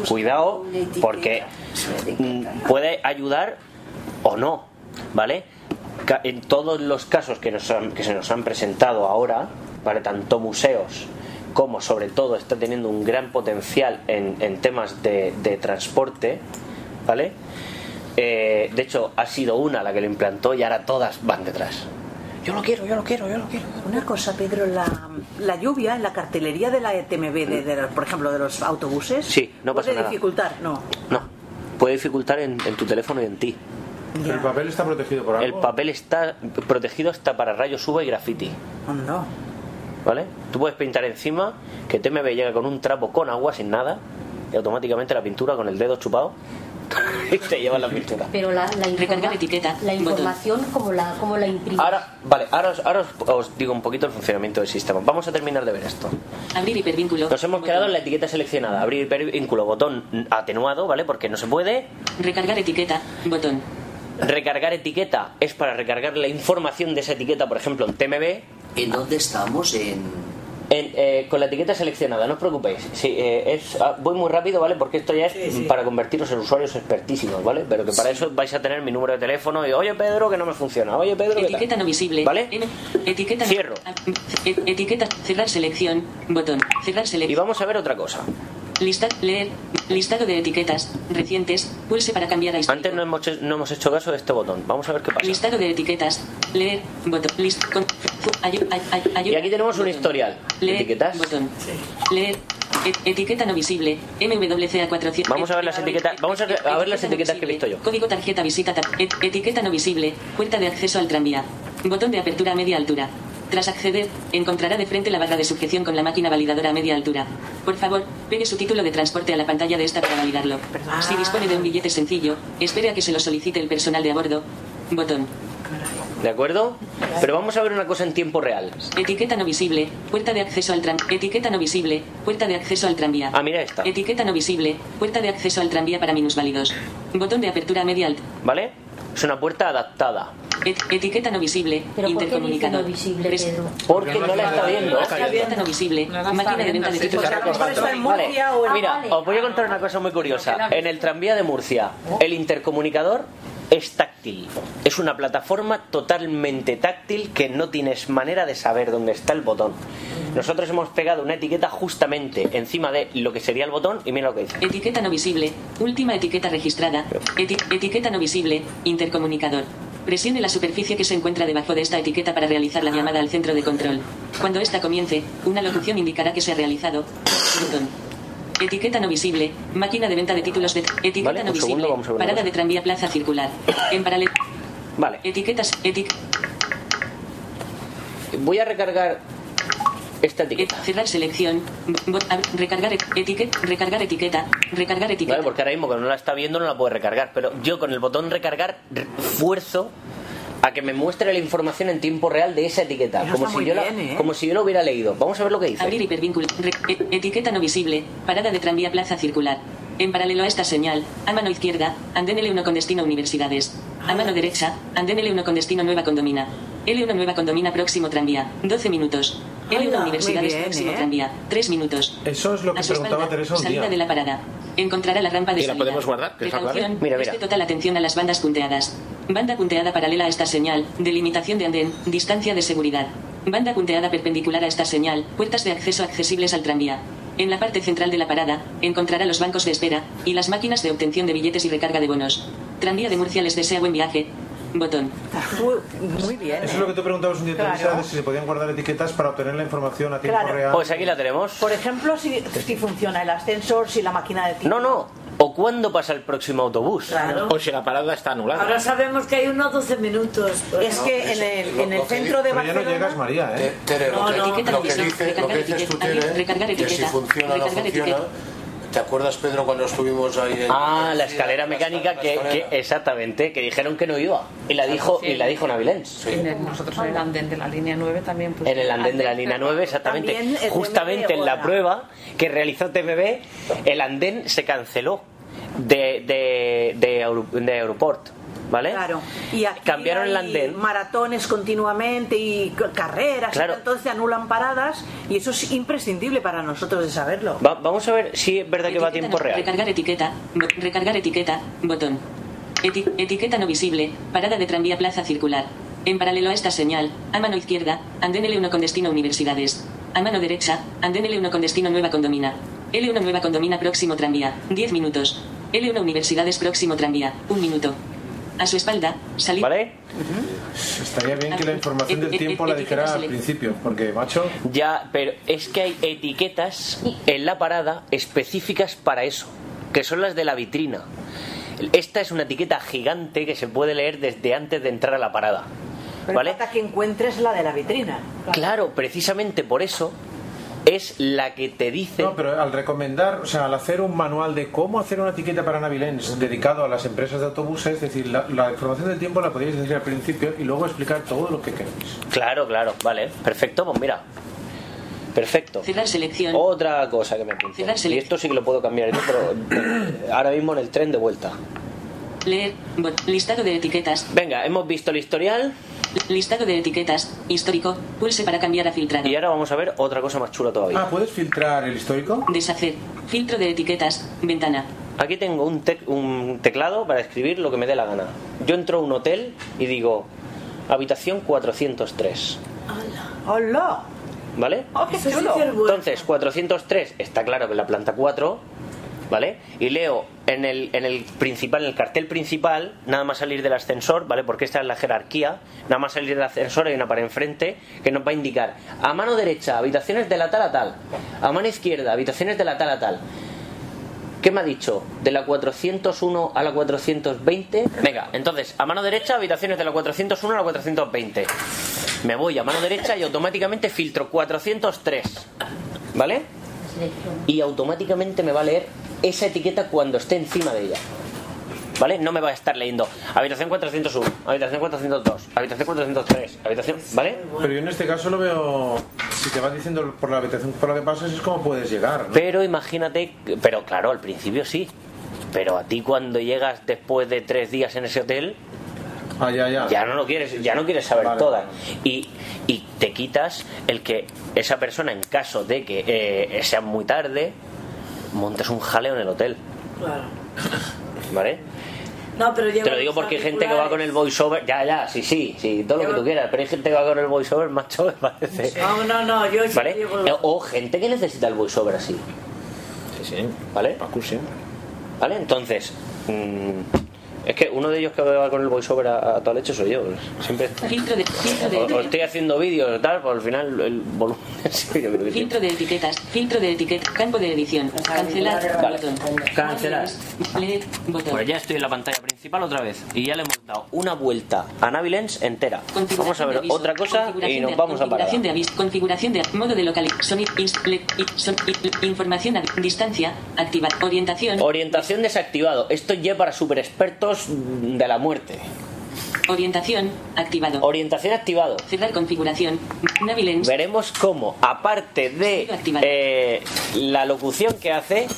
cuidado, porque mm, puede ayudar o no, ¿vale? Ca- En todos los casos que, nos han- que se nos han presentado ahora, ¿vale? Tanto museos como sobre todo está teniendo un gran potencial en, en temas de, de transporte, ¿vale? Eh, de hecho, ha sido una la que lo implantó y ahora todas van detrás. Yo lo quiero, yo lo quiero, yo lo quiero. Una cosa, Pedro, la, la lluvia en la cartelería de la ETMB, de, por ejemplo, de los autobuses, Sí, no pasa puede nada. dificultar, no. No, puede dificultar en, en tu teléfono y en ti. Pero el papel está protegido por algo. El papel está protegido hasta para rayos UV y graffiti. No. ¿Vale? Tú puedes pintar encima, que TMB llega con un trapo con agua sin nada, y automáticamente la pintura con el dedo chupado y te lleva la pintura. Pero la, la, informa- etiqueta, la información, como la, como la imprime. Ahora, vale, ahora, os, ahora os- os digo un poquito el funcionamiento del sistema. Vamos a terminar de ver esto. Abrir hipervínculo. Nos hemos quedado en la etiqueta seleccionada. Abrir hipervínculo, botón atenuado, ¿vale? Porque no se puede. Recargar etiqueta. Botón. Recargar etiqueta es para recargar la información de esa etiqueta, por ejemplo, en TMB. ¿En dónde estamos? En... en, eh, con la etiqueta seleccionada, no os preocupéis. Sí, eh, es, ah, voy muy rápido, ¿vale? Porque esto ya es para convertiros en usuarios expertísimos, ¿vale? Pero que para eso vais a tener mi número de teléfono y, oye Pedro, que no me funciona, oye Pedro, que Etiqueta no visible. ¿Vale? M- etiqueta Cierro. Ah, e- Etiqueta cerrar selección. Botón. Cerrar Y selección. vamos a ver otra cosa. Lista, leer. Listado de etiquetas recientes. Pulse para cambiar a Antes no hemos, no hemos hecho caso de este botón. Vamos a ver qué pasa. Listado de etiquetas. Leer. Botón. List. Con, fu- ayu- ay- ay- Y aquí tenemos un historial. Leer. Etiquetas. Botón. Leer. E- etiqueta no visible. MWCA 400. Vamos a ver las etiquetas. Vamos a ver, a ver las etiquetas que he visto yo. Código tarjeta visita. et- etiqueta no visible. Puerta de acceso al tranvía. Botón de apertura a media altura. Tras acceder, encontrará de frente la barra de sujeción con la máquina validadora a media altura. Por favor, pegue su título de transporte a la pantalla de esta para validarlo. Si dispone de un billete sencillo, espere a que se lo solicite el personal de a bordo. Botón. ¿De acuerdo? Pero vamos a ver una cosa en tiempo real. Etiqueta no visible. Puerta de acceso al tran. Etiqueta no visible. Puerta de acceso al tranvía. Ah, mira esta. Etiqueta no visible. Puerta de acceso al tranvía para minusválidos. Botón de apertura a media altura. ¿Vale? Es una puerta adaptada. Et- etiqueta no visible. intercomunicador. Pres- Porque no la está viendo. Etiqueta no visible. Máquina de venta de títulos. Vale, Mira, os voy a contar una cosa muy curiosa. En el tranvía de Murcia, el intercomunicador es táctil. Es una plataforma totalmente táctil que no tienes manera de saber dónde está el botón. Nosotros hemos pegado una etiqueta justamente encima de lo que sería el botón y mira lo que dice. Etiqueta no visible. Última etiqueta registrada. Eti- etiqueta no visible. Intercomunicador. Presione la superficie que se encuentra debajo de esta etiqueta para realizar la llamada al centro de control. Cuando esta comience, una locución indicará que se ha realizado. Botón. Etiqueta no visible. Máquina de venta de títulos de. Etiqueta Vale, no visible. Parada de tranvía plaza circular. En paralelo. Vale. Etiquetas. Etic. Voy a recargar esta etiqueta. Cerrar selección. Recargar et- etiqueta. Recargar etiqueta. Recargar etiqueta. Vale, porque ahora mismo que no la está viendo no la puede recargar. Pero yo con el botón recargar fuerzo a que me muestre la información en tiempo real de esa etiqueta. Eso Como si, yo la, bien, ¿eh? como si yo lo hubiera leído. Vamos a ver lo que dice. Abrir hipervínculo. E- etiqueta no visible. Parada de tranvía plaza circular. En paralelo a esta señal, a mano izquierda, andén L1 con destino universidades. A mano derecha, andén L1 con destino nueva condomina. L1 nueva condomina próximo tranvía. 12 minutos. L1 Anda, universidades muy bien, próximo ¿eh? tranvía. 3 minutos. Eso es lo que A su preguntaba espalda, Teresa un salida día. de la parada. Encontrará la rampa de Y la salida. podemos guardar, que claro. Precaución, Mira, mira. preste total atención a las bandas punteadas. Banda punteada paralela a esta señal, delimitación de andén, distancia de seguridad. Banda punteada perpendicular a esta señal, puertas de acceso accesibles al tranvía. En la parte central de la parada, encontrará los bancos de espera y las máquinas de obtención de billetes y recarga de bonos. Tranvía de Murcia les desea buen viaje. Botón. Muy bien. Eso es lo que tú preguntabas un día, Claro. Teresa, de si se podían guardar etiquetas para obtener la información a tiempo Claro. real. Pues aquí la tenemos. Por ejemplo, si, si funciona el ascensor, si la máquina de tiempo. No, no. ¿O cuándo pasa el próximo autobús? Claro. O si la parada está anulada. Ahora sabemos que hay unos 12 minutos. Pues, Es que en el, en el centro de Pero ya no Barcelona. llegas, María, ¿eh? Tere, lo, No, que, no, etiqueta lo que no, dice, lo que dices tú, etiqueta, Tere, que si funciona o no funciona. etiqueta. ¿Te acuerdas, Pedro, cuando estuvimos ahí en... Ah, la escalera mecánica que, que- exactamente, que dijeron que no iba. Y la dijo, y la dijo Navilens. En el- nosotros en el andén de la línea 9 también. pues, En el andén de la línea 9, exactamente. Justamente en la prueba que realizó TMB, el andén se canceló de, de, de, de Aeroport. ¿Vale? Claro. Y aquí Cambiaron el hay andén. maratones continuamente y carreras, Claro. y entonces se anulan paradas y eso es imprescindible para nosotros de saberlo. Va- vamos a ver si es verdad que va a tiempo real. Recargar etiqueta. Recargar etiqueta. Botón. Eti- etiqueta no visible. Parada de tranvía plaza circular. En paralelo a esta señal, a mano izquierda, andén L1 con destino universidades. A mano derecha, andén L1 con destino nueva condomina. L1 nueva condomina próximo tranvía. 10 minutos. L1 universidades próximo tranvía. 1 minuto. A su espalda, salir. ¿Vale? Estaría bien que la información del tiempo la dijera al principio, porque, macho, Ya, pero es que hay etiquetas en la parada específicas para eso, que son las de la vitrina. Esta es una etiqueta gigante que se puede leer desde antes de entrar a la parada. Pero ¿Vale? falta que encuentres la de la vitrina. Claro, precisamente por eso es la que te dice. No, pero al recomendar, o sea, al hacer un manual de cómo hacer una etiqueta para Navilens dedicado a las empresas de autobuses, es decir, la, la información del tiempo la podríais decir al principio y luego explicar todo lo que queréis. Claro, claro, vale, perfecto, pues mira. Perfecto. Cerrar selección. Otra cosa que me. Cerrar Y selección. esto sí que lo puedo cambiar, yo, pero eh, ahora mismo en el tren de vuelta. Leer. Listado de etiquetas. Venga, hemos visto el historial. Listado de etiquetas. Histórico. Pulse para cambiar a filtrado. Y ahora vamos a ver otra cosa más chula todavía. Ah, ¿puedes filtrar el histórico? Deshacer. Filtro de etiquetas. Ventana. Aquí tengo un, tec- un teclado para escribir lo que me dé la gana. Yo entro a un hotel y digo habitación 403. ¡Hola! ¿Vale? ¡Oh, qué chulo! Entonces, 403 está claro que es la planta 4, ¿vale? Y leo en el, en el principal, en el cartel principal, nada más salir del ascensor, ¿vale? Porque esta es la jerarquía, nada más salir del ascensor hay una pared enfrente que nos va a indicar a mano derecha, habitaciones de la tal a tal, a mano izquierda, habitaciones de la tal a tal. ¿Qué me ha dicho? ¿De la 401 a la 420? Venga, entonces, a mano derecha, habitaciones de la 401 a la 420. Me voy a mano derecha y automáticamente filtro 403. ¿Vale? Y automáticamente me va a leer esa etiqueta cuando esté encima de ella. ¿Vale? No me va a estar leyendo habitación 401, habitación 402, habitación 403, habitación. ¿Vale? Pero yo en este caso lo veo. Si te vas diciendo por la habitación por la que pasas, es como puedes llegar. ¿no? Pero imagínate, pero claro, al principio sí. Pero a ti cuando llegas después de tres días en ese hotel, Ah, ya, ya. ya no lo quieres, ya no quieres saber Vale, todas. Y, y te quitas el que esa persona, en caso de que eh, sea muy tarde, montes un jaleo en el hotel. Claro. ¿Vale? No, pero Te lo digo porque hay gente que va con el voiceover, ya, ya, sí, sí, sí, todo lo que tú quieras, pero hay gente que va con el voiceover, macho, me parece. No, no, no, yo sí ¿Vale? llevo- Eh, O gente que necesita el voiceover así. Sí, sí. ¿Vale? ¿Vale? Entonces, mm, es que uno de ellos que va con el voiceover a, a toda leche soy yo. Siempre. Filtro de, filtro de, O, o estoy haciendo vídeos y tal, pues al final el volumen. filtro de etiquetas. Filtro de etiqueta. Campo de edición. Cancelar. Vale. Botón. Cancelar. Leer. Botón. Pues ya estoy en la pantalla principal otra vez y ya le hemos dado una vuelta a Navilens entera. Vamos a ver otra cosa y nos vamos a parar. Configuración de aviso. Configuración de modo de localización. Sonido. información a distancia. Activar. Orientación. Orientación desactivado. Esto ya para super expertos de la muerte. Orientación. Activado. Orientación activado. Cerrar configuración. Navilens. Veremos cómo, aparte de eh, la locución que hace,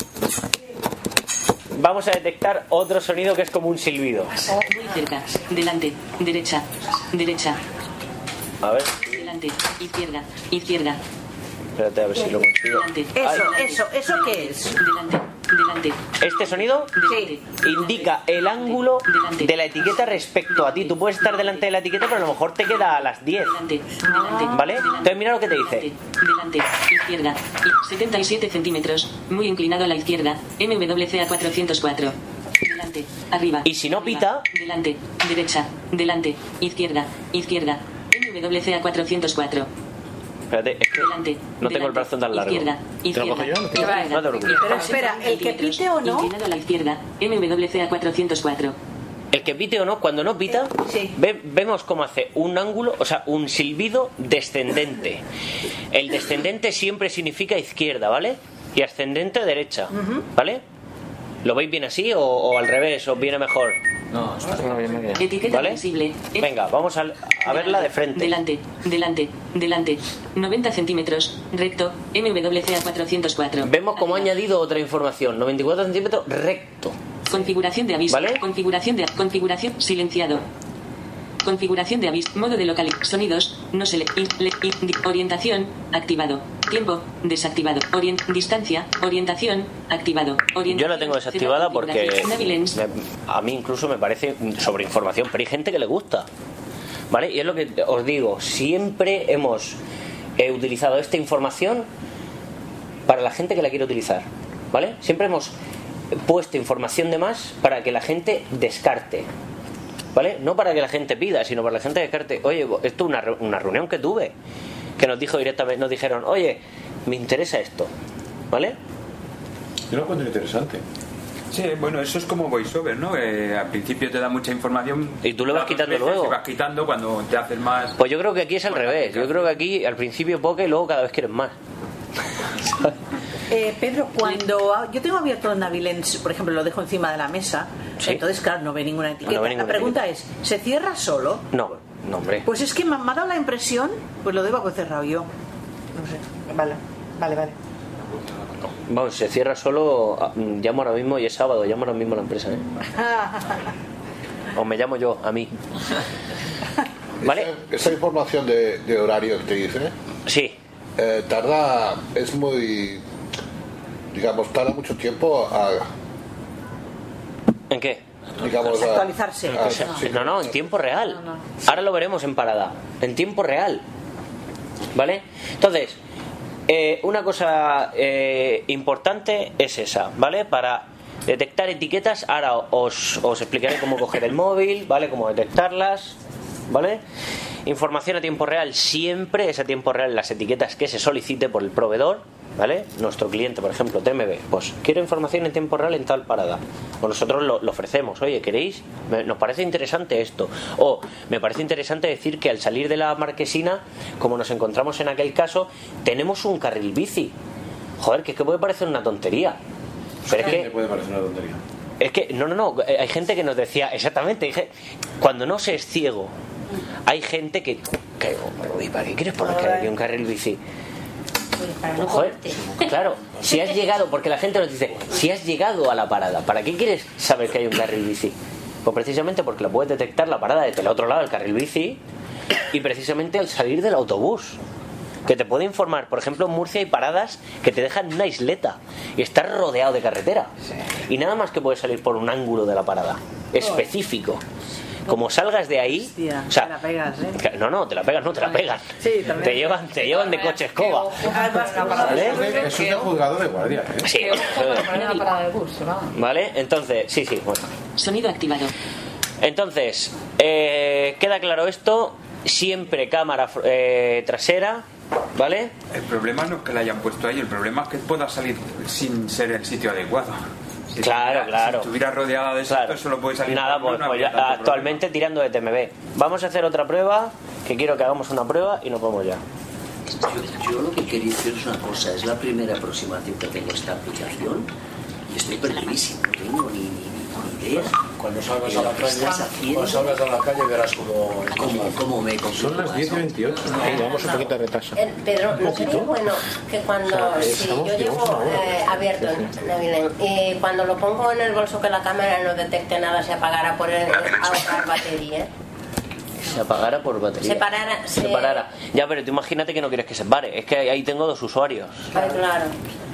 vamos a detectar otro sonido que es como un silbido. Muy cerca. Delante. Derecha. Derecha. A ver, Delante. Izquierda. Izquierda. espérate a ver si lo consigo. Delante. Eso, eso, ¿eso qué es? Delante. Delante. Este sonido Sí. indica el ángulo de la etiqueta respecto a ti. Tú puedes estar delante de la etiqueta, pero a lo mejor te queda a las 10. Delante. Delante. ¿Vale? Entonces mira lo que te dice. Delante, izquierda, y 77 centímetros, muy inclinado a la izquierda, MWCA 404. Delante, arriba. Y si no pita, Delante, derecha, delante, izquierda, izquierda, MWCA 404. Espérate, es que Delante, no tengo el brazo tan largo. izquierda, ¿Te lo cojo izquierda, yo? izquierda. No te preocupes. Pero espera, ¿el que pite o no? Inclinado a la izquierda, MWCA 404. El que pite o no, cuando no pita, ve- vemos cómo hace un ángulo, o sea, un silbido descendente. El descendente siempre significa izquierda, ¿vale? Y ascendente derecha, ¿vale? ¿Lo veis bien así o, o al revés? ¿Os viene mejor? No, Etiqueta ¿Vale? visible. Venga, vamos a, a verla de frente. Delante, delante, delante. 90 centímetros, recto, MWCA 404. Vemos cómo ha añadido otra información. 94 centímetros recto. Configuración de aviso. ¿Vale? Configuración de configuración silenciado. Configuración de aviso. Modo de localización. Sonidos. No se le, orientación. Activado. Tiempo. Desactivado. Orient, distancia. Orientación. Activado. Yo la tengo desactivada porque me- a mí incluso me parece sobre información, pero hay gente que le gusta. ¿Vale? Y es lo que os digo, siempre hemos utilizado esta información para la gente que la quiere utilizar. ¿Vale? Siempre hemos puesto información de más para que la gente descarte. ¿Vale? No para que la gente pida, sino para que la gente descarte. Oye, esto es una, re- una reunión que tuve, que nos dijo directamente, nos dijeron, oye, me interesa esto. ¿Vale? Yo lo encuentro interesante. Sí, bueno, eso es como voiceover, ¿no? Que al principio te da mucha información. Y tú lo vas quitando veces luego. Y vas quitando cuando te haces más. Pues yo creo que aquí es al revés. Yo creo que aquí al principio poca y luego cada vez quieres más. Eh, Pedro, cuando yo tengo abierto el Navilens, por ejemplo, lo dejo encima de la mesa, Sí. entonces, claro, no ve ninguna etiqueta. No ve la pregunta es, ¿se cierra solo? No, no, hombre. Pues es que me, me ha dado la impresión, pues lo debo haber cerrado yo. No sé. Vale, vale, vale. Vamos, se cierra solo. ah, Llamo ahora mismo y es sábado. Llamo ahora mismo a la empresa, ¿eh? O me llamo yo, a mí. ¿Vale? Esa, esa información de, de horario que te dice, Sí. Eh, tarda, es muy, digamos, tarda mucho tiempo a, ¿En qué? digamos, a- Actualizarse. sí. No, no, en tiempo real. Ahora lo veremos en parada. En tiempo real. ¿Vale? Entonces, eh, una cosa eh, importante es esa, ¿vale? Para detectar etiquetas, ahora os, os explicaré cómo coger el móvil, ¿vale? Cómo detectarlas, ¿vale? Información a tiempo real, siempre es a tiempo real las etiquetas que se solicite por el proveedor, ¿vale? Nuestro cliente, por ejemplo, TMB, pues quiero información en tiempo real en tal parada. O nosotros lo, lo ofrecemos, oye, ¿queréis? Me- nos parece interesante esto. O me parece interesante decir que al salir de la marquesina, como nos encontramos en aquel caso, tenemos un carril bici. Joder, que es que puede parecer una tontería. Pero es que puede parecer una tontería. es que, no, no, no, eh, hay gente que nos decía, exactamente, dije, cuando no se es ciego, hay gente que, que "Uy, ¿para qué quieres poner que hay un carril bici? Joder, claro, si has llegado, porque la gente nos dice, si has llegado a la parada, ¿para qué quieres saber que hay un carril bici? Pues precisamente porque la puedes detectar la parada desde el otro lado del carril bici y precisamente al salir del autobús. Que te puede informar, por ejemplo, en Murcia hay paradas que te dejan en una isleta y estás rodeado de carretera. Y nada más que puedes salir por un ángulo de la parada, específico. Como salgas de ahí, Hostia, o sea, te la pegas, ¿eh? no, no, te la pegas, no te la pegan. Sí, también. Te llevan, te llevan de coche escoba. ¿Vale? Es de juzgado de guardia. ¿eh? Sí. ¿Vale? Entonces, sí, sí, bueno. Sonido activado. Entonces, eh, queda claro esto. Siempre cámara eh, trasera, ¿vale? El problema no es que la hayan puesto ahí, el problema es que pueda salir sin ser el sitio adecuado. Si Claro, estuviera- claro. Si estuviera rodeada de Claro. esto, solo puede salir. Nada, pues, no pues ya- actualmente tirando de TMB. Vamos a hacer otra prueba, que quiero que hagamos una prueba y nos vamos ya. Yo, yo lo que quería decir es una cosa, es la primera aproximación que tengo a esta aplicación y estoy perdidísimo, no tengo ni, ni, idea. Cuando salgas a la calle, cuando salgas a la calle verás cómo, cómo, cómo me Son las 10 y 28. Sí, llevamos un poquito de retraso. Eh, Pedro, ¿no sería bueno que cuando si yo llevo eh, abierto y cuando lo pongo en el bolso que la cámara no detecte nada se apagara por el, ahorrar batería? Se apagara por batería. Se parara, Se se- parara. Ya, pero tú imagínate que no quieres que se pare. Es que ahí tengo dos usuarios. Ay, claro.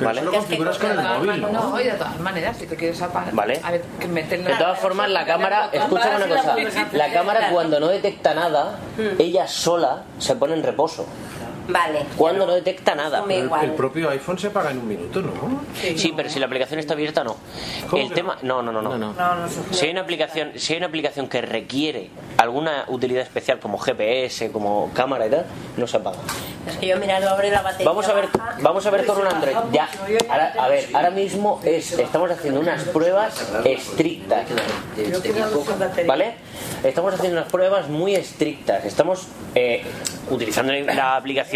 ¿Vale? eso lo configuras con el móvil, ¿no? No, de todas maneras, si te quieres apagar. Vale. A ver, que meterle- De todas formas, la cámara, escúchame una cosa, la cámara cuando no detecta nada, ella sola se pone en reposo. Vale. Cuando no detecta nada. El, el propio iPhone se paga en un minuto, ¿no? Sí, pero si la aplicación está abierta, no. El tema, no, no, no, no. No, no se Si hay una aplicación, si hay una aplicación que requiere alguna utilidad especial como GPS, como cámara y tal, no se apaga. Es que yo mirando abre la batería. Vamos a ver, baja. vamos a ver con un Android. Ya, ahora, a ver, ahora mismo es, estamos haciendo unas pruebas estrictas, ¿vale? Estamos haciendo unas pruebas muy estrictas. Estamos eh, utilizando la aplicación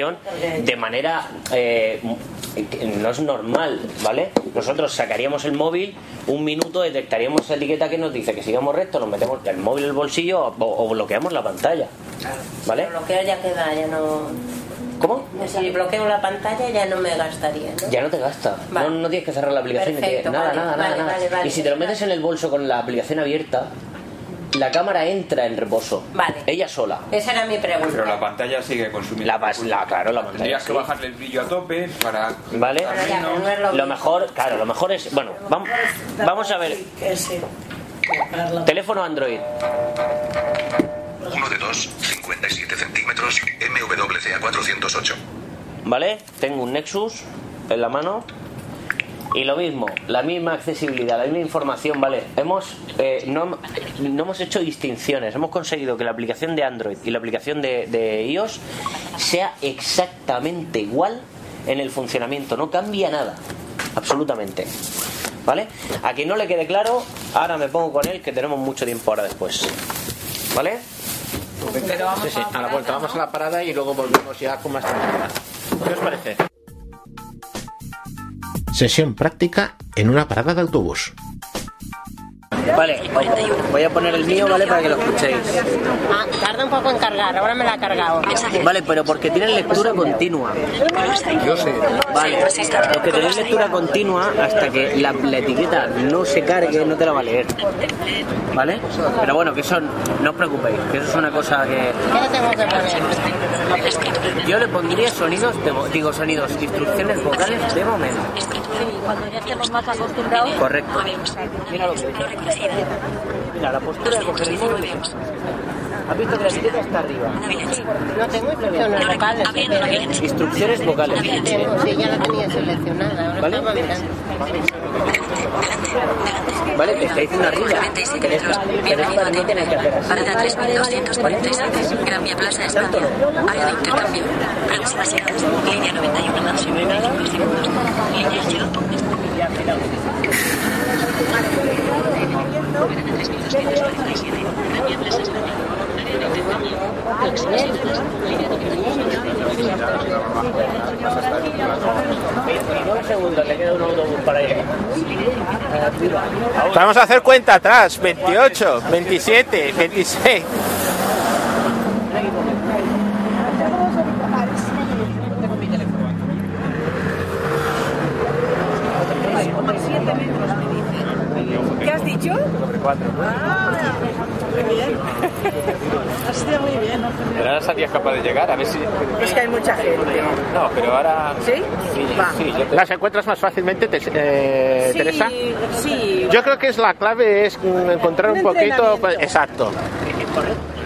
de manera eh, no es normal, ¿vale? Nosotros sacaríamos el móvil, un minuto detectaríamos esa etiqueta que nos dice que sigamos recto, nos metemos el móvil en el bolsillo o, o bloqueamos la pantalla, ¿vale? El bloqueo ya queda, ya no. ¿Cómo? Si bloqueo la pantalla ya no me gastaría, ¿no? Ya no te gasta. Vale. No, no tienes que cerrar la aplicación. ni Perfecto, te- nada, vale, nada, vale, nada, nada. Y si te lo metes en el bolso con la aplicación abierta, la cámara entra en reposo. Vale. Ella sola. Esa era mi pregunta. Pero la pantalla sigue consumiendo. La, pas- la- claro, la pantalla. Tendrías que sí. bajarle el brillo a tope para. ¿Vale? Pero ya, pero no es lo mejor, claro, lo mejor es. Bueno, vamos, vamos a ver. Teléfono Android. 1 de 2, 57 centímetros, MWCA 408. ¿Vale? Tengo un Nexus en la mano. Y lo mismo, la misma accesibilidad, la misma información, ¿vale? Hemos, eh, no, no hemos hecho distinciones, hemos conseguido que la aplicación de Android y la aplicación de, de iOS sea exactamente igual en el funcionamiento, no cambia nada, absolutamente. ¿Vale? A quien no le quede claro, ahora me pongo con él que tenemos mucho tiempo ahora después. ¿Vale? Pero vamos Sí, sí, a a la vuelta vamos a la parada y luego volvemos ya con más tranquilidad. ¿Qué os parece? Sesión práctica en una parada de autobús. Vale, voy a poner el mío, ¿vale? Para que lo escuchéis. Ah, tarda un poco en cargar, ahora me la ha cargado. Vale, pero porque tienen lectura continua. Yo sé. Vale, porque tenéis lectura continua hasta que la, la etiqueta no se cargue, no te la va a leer. ¿Vale? Pero bueno, que eso no os preocupéis, que eso es una cosa que. ¿Qué le tengo que poner? Yo le pondría sonidos, de, digo sonidos, instrucciones vocales de momento. Cuando ya estemos más acostumbrados. Correcto. Mira lo que. Mira, la postura de coger el móvil. ¿Has visto que la etiqueta está arriba? No tengo instrucciones vocales. Instrucciones vocales. Sí, ya la tenía seleccionada. Ahora ¿Vale? ¿Vale? Te está diciendo arriba. Esta no tiene que hacer así. Parada 3247. Gran Vía Plaza España. Área de intercambio. Próximas llegadas. Línea 91 más 55 segundos. Línea 0. Un segundo, le queda un autobús para ir. Vamos a hacer cuenta atrás. 28, 27, 26. Ah, muy bien. Ha sido muy bien. Pero ahora serías capaz de llegar, a ver si... Es que hay mucha gente. No, pero ahora... ¿Sí? Sí, Va. sí, yo te- ¿Las encuentras más fácilmente, te- eh, Sí, Teresa? sí. Yo creo que es la clave es encontrar un Un poquito. entrenamiento. pues,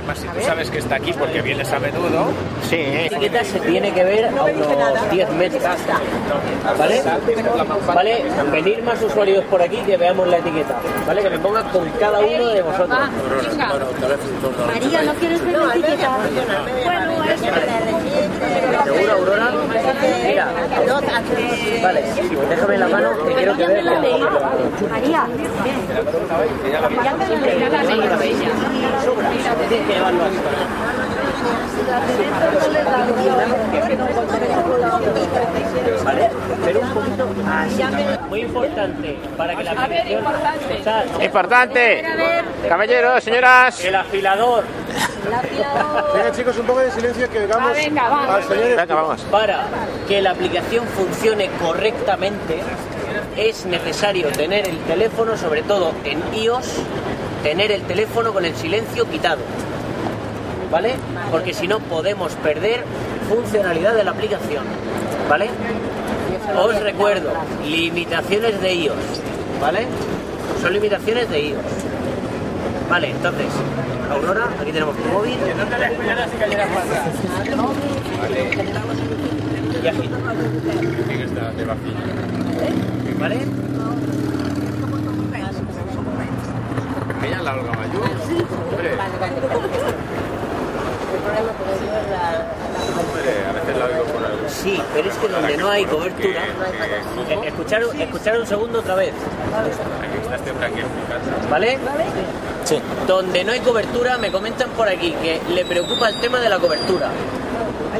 Además, si tú sabes que está aquí porque vienes a menudo... Sí. La etiqueta se tiene que ver a unos 10 metros. ¿Vale? ¿Vale? Venir más usuarios por aquí que veamos la etiqueta. ¿Vale? Que me ponga con cada uno de vosotros. María, ¿no quieres ver la etiqueta? Bueno, es ¿Seguro, Aurora? Mira. Vale, déjame la mano que quiero que veas. María, Tienes que llevarlo así. ¿Vale? Pero un poquito así. Muy importante para que la aplicación... Importante. Caballeros, señoras. El afilador. Venga chicos, un poco de silencio que oigamos al señor. Venga, vamos. Para que la aplicación funcione correctamente es necesario tener el teléfono, sobre todo en iOS, tener el teléfono con el silencio quitado. ¿Vale? Porque si no podemos perder funcionalidad de la aplicación. ¿Vale? Os recuerdo, limitaciones de iOS. ¿Vale? Son limitaciones de iOS. Vale, entonces, Aurora, aquí tenemos tu móvil. Y aquí. ¿Vale? Ella la Olga Mayú. Hombre, hombre, a veces la oigo por algo. Sí, pero es que donde no hay cobertura. Eh, Escuchar, escuchar un segundo otra vez. Este. ¿Vale? Sí. Donde no hay cobertura, me comentan por aquí que le preocupa el tema de la cobertura.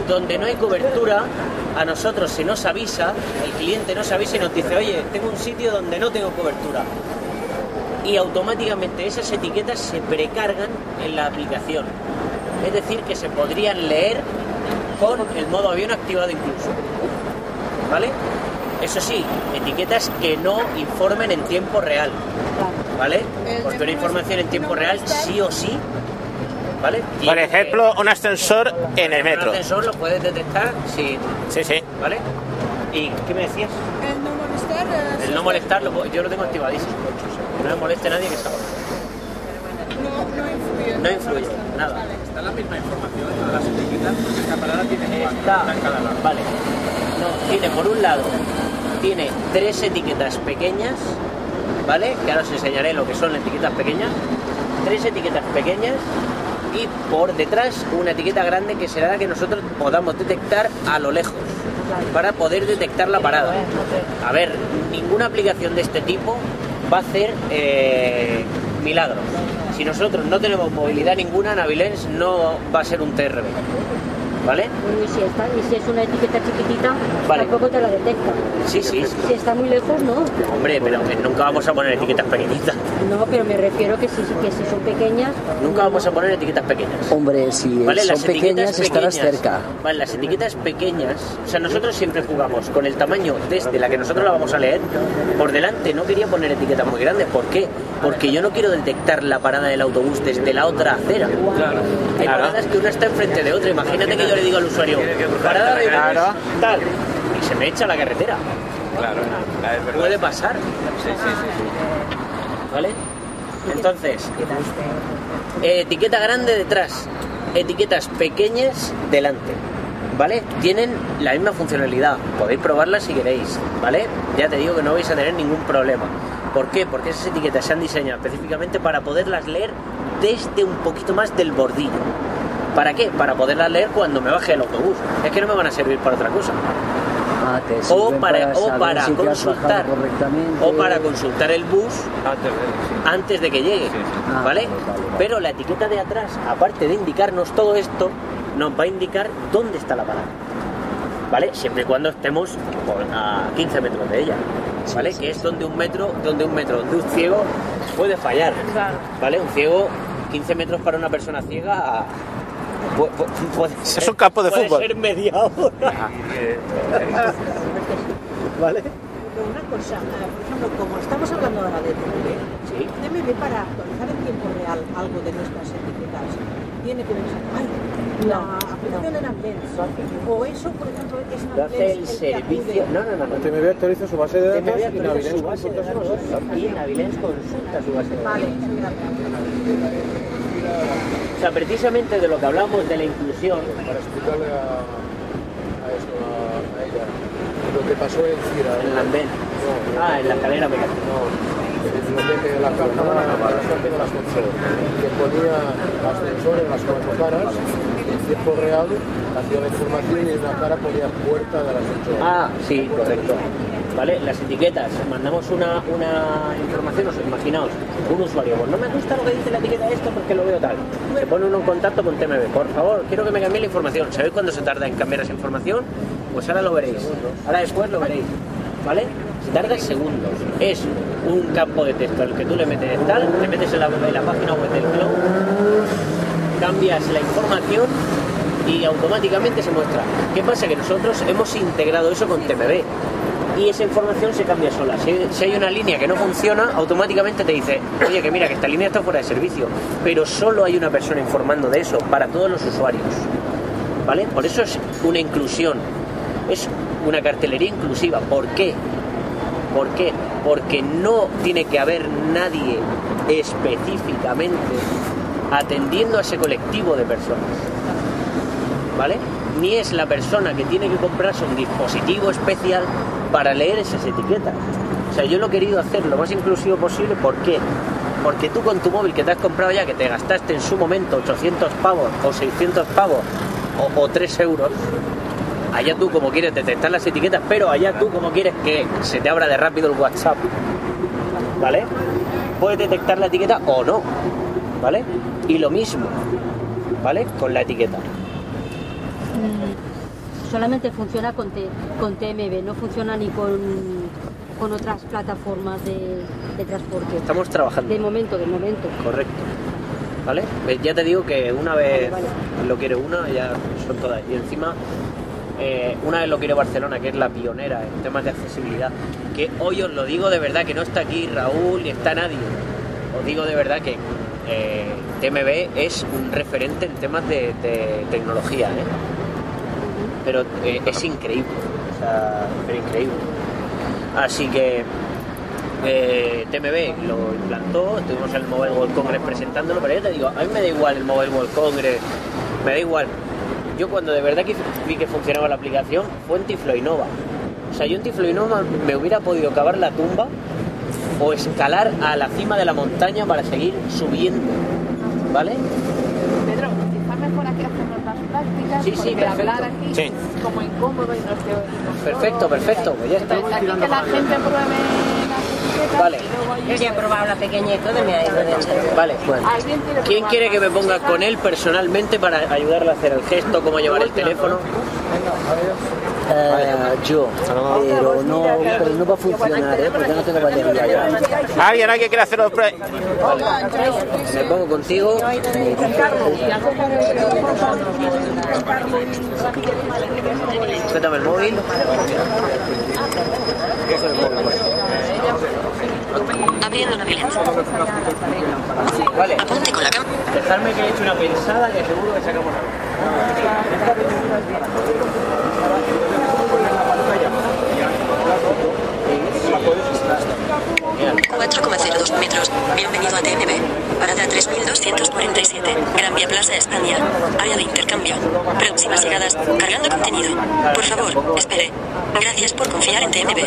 Donde no hay cobertura, a nosotros se nos avisa, el cliente nos avisa y nos dice, oye, tengo un sitio donde no tengo cobertura. Y automáticamente esas etiquetas se precargan en la aplicación. Es decir, que se podrían leer con el modo avión activado incluso. ¿Vale? Eso sí, etiquetas que no informen en tiempo real. ¿Vale? Porque una información en tiempo real sí o sí. ¿Vale? Por ejemplo, un ascensor en el metro. Un ascensor lo puedes detectar si. Sí, sí. ¿Vale? ¿Y qué me decías? El no molestar. eh, El no molestar, lo puedo- yo lo tengo activadísimo. No me moleste nadie que salga. No, influye. Nada. Está la misma información en todas las etiquetas porque esta parada tiene Está, en cada lado. vale. No, tiene por un lado, tiene tres etiquetas pequeñas, ¿vale? Que ahora os enseñaré lo que son las etiquetas pequeñas. Tres etiquetas pequeñas y por detrás una etiqueta grande que será la que nosotros podamos detectar a lo lejos para poder detectar la parada. A ver, ninguna aplicación de este tipo va a hacer eh, milagros. Si nosotros no tenemos movilidad ninguna, Navilens no va a ser un TRB. ¿Vale? Y si, está, y si es una etiqueta chiquitita, Vale. tampoco te la detecta. Sí, sí. Si está muy lejos, no. Hombre, pero nunca vamos a poner etiquetas pequeñitas. No, pero me refiero que si, que si son pequeñas, Nunca vamos a poner etiquetas pequeñas. Hombre, si ¿Vale? son pequeñas estarás cerca. Vale, las etiquetas pequeñas, o sea, nosotros siempre jugamos con el tamaño desde la que nosotros la vamos a leer por delante. No quería poner etiquetas muy grandes. ¿Por qué? Porque yo no quiero detectar la parada del autobús desde la otra acera. Hay paradas que una está enfrente de otra. Imagínate que yo le digo al usuario, parada de bus, Claro. tal, y se me echa la carretera. Claro, es verdad. Puede pasar. Sí, sí, sí. ¿Vale? Entonces, etiqueta grande detrás, etiquetas pequeñas delante. ¿Vale? Tienen la misma funcionalidad. Podéis probarlas si queréis. ¿Vale? Ya te digo que no vais a tener ningún problema. ¿Por qué? Porque esas etiquetas se han diseñado específicamente para poderlas leer desde un poquito más del bordillo. ¿Para qué? Para poderlas leer cuando me baje el autobús. Es que no me van a servir para otra cosa. Ah, te O para, o para si bajado consultar correctamente. o para consultar el bus antes de que llegue Ah, ¿vale? pero la etiqueta de atrás aparte de indicarnos todo esto nos va a indicar dónde está la parada ¿vale? siempre y cuando estemos por a 15 metros de ella ¿vale? que es donde un metro donde un metro donde un ciego puede fallar ¿vale? un ciego 15 metros para una persona ciega pu- puede ser- Es un campo de puede fútbol. ser media hora ¿vale? Pero una cosa, eh, por ejemplo, como estamos hablando ahora de TMB, TMB para actualizar en tiempo real algo de nuestras etiquetas, tiene que pensar, ay, la aplicación en Advance, o eso, por ejemplo, es en Lo hace el servicio. No, no, no. no. TMB actualiza su base de datos TMB y actualiza Navilens su base de datos y Navilens consulta su base de datos. Vale, O sea, precisamente de lo que hablamos de la inclusión. Para explicarle a, a esto, a, a ella, lo que pasó en Cira. En la Andén. Ah, en la escalera mecánica. No, en la cámara, la gente del ascensor, que ponía ascensor en las cuatro caras, en tiempo real, hacía la información y en una cara ponía puerta del ascensor. Ah, sí, correcto. ¿Vale? Las etiquetas, mandamos una, una información, os imaginaos, un usuario, pues no me gusta lo que dice la etiqueta de esto porque lo veo tal. Se pone uno en contacto con TMB, por favor, quiero que me cambie la información. ¿Sabéis cuándo se tarda en cambiar esa información? Pues ahora lo veréis. Ahora después lo veréis. ¿Vale? Se tarda segundos. Es un campo de texto al que tú le metes tal, le metes en la, en la página web del cloud, cambias la información y automáticamente se muestra. ¿Qué pasa? Que nosotros hemos integrado eso con TMB y esa información se cambia sola. Si, hay una línea que no funciona, automáticamente te dice, oye, que mira, que esta línea está fuera de servicio, pero solo hay una persona informando de eso para todos los usuarios. ¿Vale? Por eso es una inclusión, es una cartelería inclusiva. ¿Por qué? ¿Por qué? Porque no tiene que haber nadie específicamente atendiendo a ese colectivo de personas. ¿Vale? Ni es la persona que tiene que comprarse un dispositivo especial para leer esas etiquetas. O sea, yo lo he querido hacer lo más inclusivo posible. ¿Por qué? Porque tú con tu móvil que te has comprado ya, que te gastaste en su momento 800 pavos o 600 pavos o, o 3 euros, allá tú como quieres detectar las etiquetas, pero allá tú como quieres que se te abra de rápido el WhatsApp. ¿Vale? Puedes detectar la etiqueta o no. ¿Vale? Y lo mismo, ¿vale? Con la etiqueta. mm, solamente funciona con, T- con TMB, no funciona ni con, con otras plataformas de, de transporte. Estamos trabajando. De momento, de momento. Correcto. ¿Vale? Eh, Ya te digo que una vez Vale, lo quiere una, ya son todas. Y encima, eh, una vez lo quiere Barcelona, que es la pionera en temas de accesibilidad. Que hoy os lo digo de verdad, que no está aquí Raúl ni está nadie. Os digo de verdad que eh, TMB es un referente en temas de, de tecnología, ¿eh? Pero eh, es increíble. O sea, pero increíble. Así que eh, TMB lo implantó, estuvimos en el Mobile World Congress presentándolo, pero ya te digo, a mí me da igual el Mobile World Congress, me da igual. Yo cuando de verdad vi que funcionaba la aplicación fue en Tiflo Innova. O sea, yo en Tiflo Innova me hubiera podido cavar la tumba o escalar a la cima de la montaña para seguir subiendo. ¿Vale? Pedro, quizá mejor aquí hacemos las prácticas Sí, sí, perfecto. hablar aquí Sí. es como incómodo y no te oímos Perfecto, perfecto, pues ya está. Aquí que la gente pruebe las Vale. Yo ya he probado la pequeña y todo y me ha ido de Vale, bueno. ¿Quién quiere que me ponga con él personalmente para ayudarle a hacer el gesto, cómo llevar el teléfono? Eh, yo, pero no, pero no va a funcionar, ¿eh? porque no tengo batería. ¿Alguien, alguien quiere hacer los pre... Me pongo contigo. Suéltame el móvil. ¿Qué es el móvil? Abriendo Navilens. Vale. Dejadme que he hecho una pensada que seguro que sacamos algo. 4,02 metros. Bienvenido a TNB. Parada 3247. Gran Vía Plaza, España. Área de intercambio. Próximas llegadas. Cargando contenido. Por favor, espere. Gracias por confiar en TNB.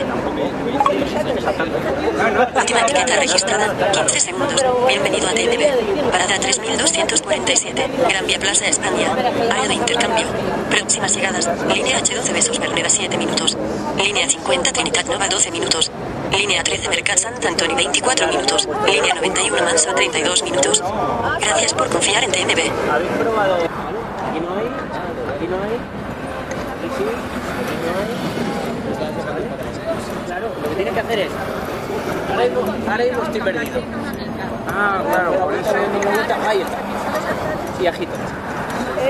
Última etiqueta registrada. 15 segundos. Bienvenido a TNB. Parada 3247. Gran Vía Plaza, España. Área de intercambio. Próximas llegadas. Línea H12 Besos Berneda 7 minutos. Línea 50 Trinidad Nova 12 minutos. Línea 13 Mercat Sant Antoni 24 minutos. Línea 91 Manso 32 minutos. Gracias por confiar en TNB. ¿Habéis probado? Aquí no hay, aquí no hay, aquí sí, aquí no hay. Claro, lo que tienes que hacer es. Ahora mismo, ahora mismo estoy perdido. Ah, claro, por eso no me gusta. Ahí está. Y agito.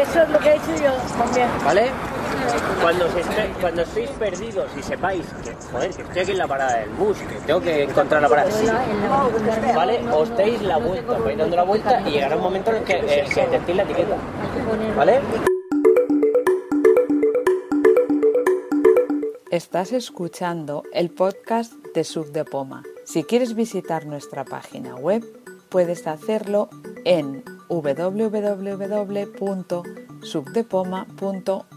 Eso es lo que he hecho yo también. ¿Vale? Cuando, estéis perdidos y sepáis que, joder, que estoy aquí en la parada del bus, que tengo que encontrar la parada, ¿vale? Os deis la vuelta, vais dando la vuelta y llegará un momento en el que, eh, que detectéis la etiqueta, ¿vale? Estás escuchando el podcast de Sub Poma. Si quieres visitar nuestra página web, puedes hacerlo en www.subdepoma.org.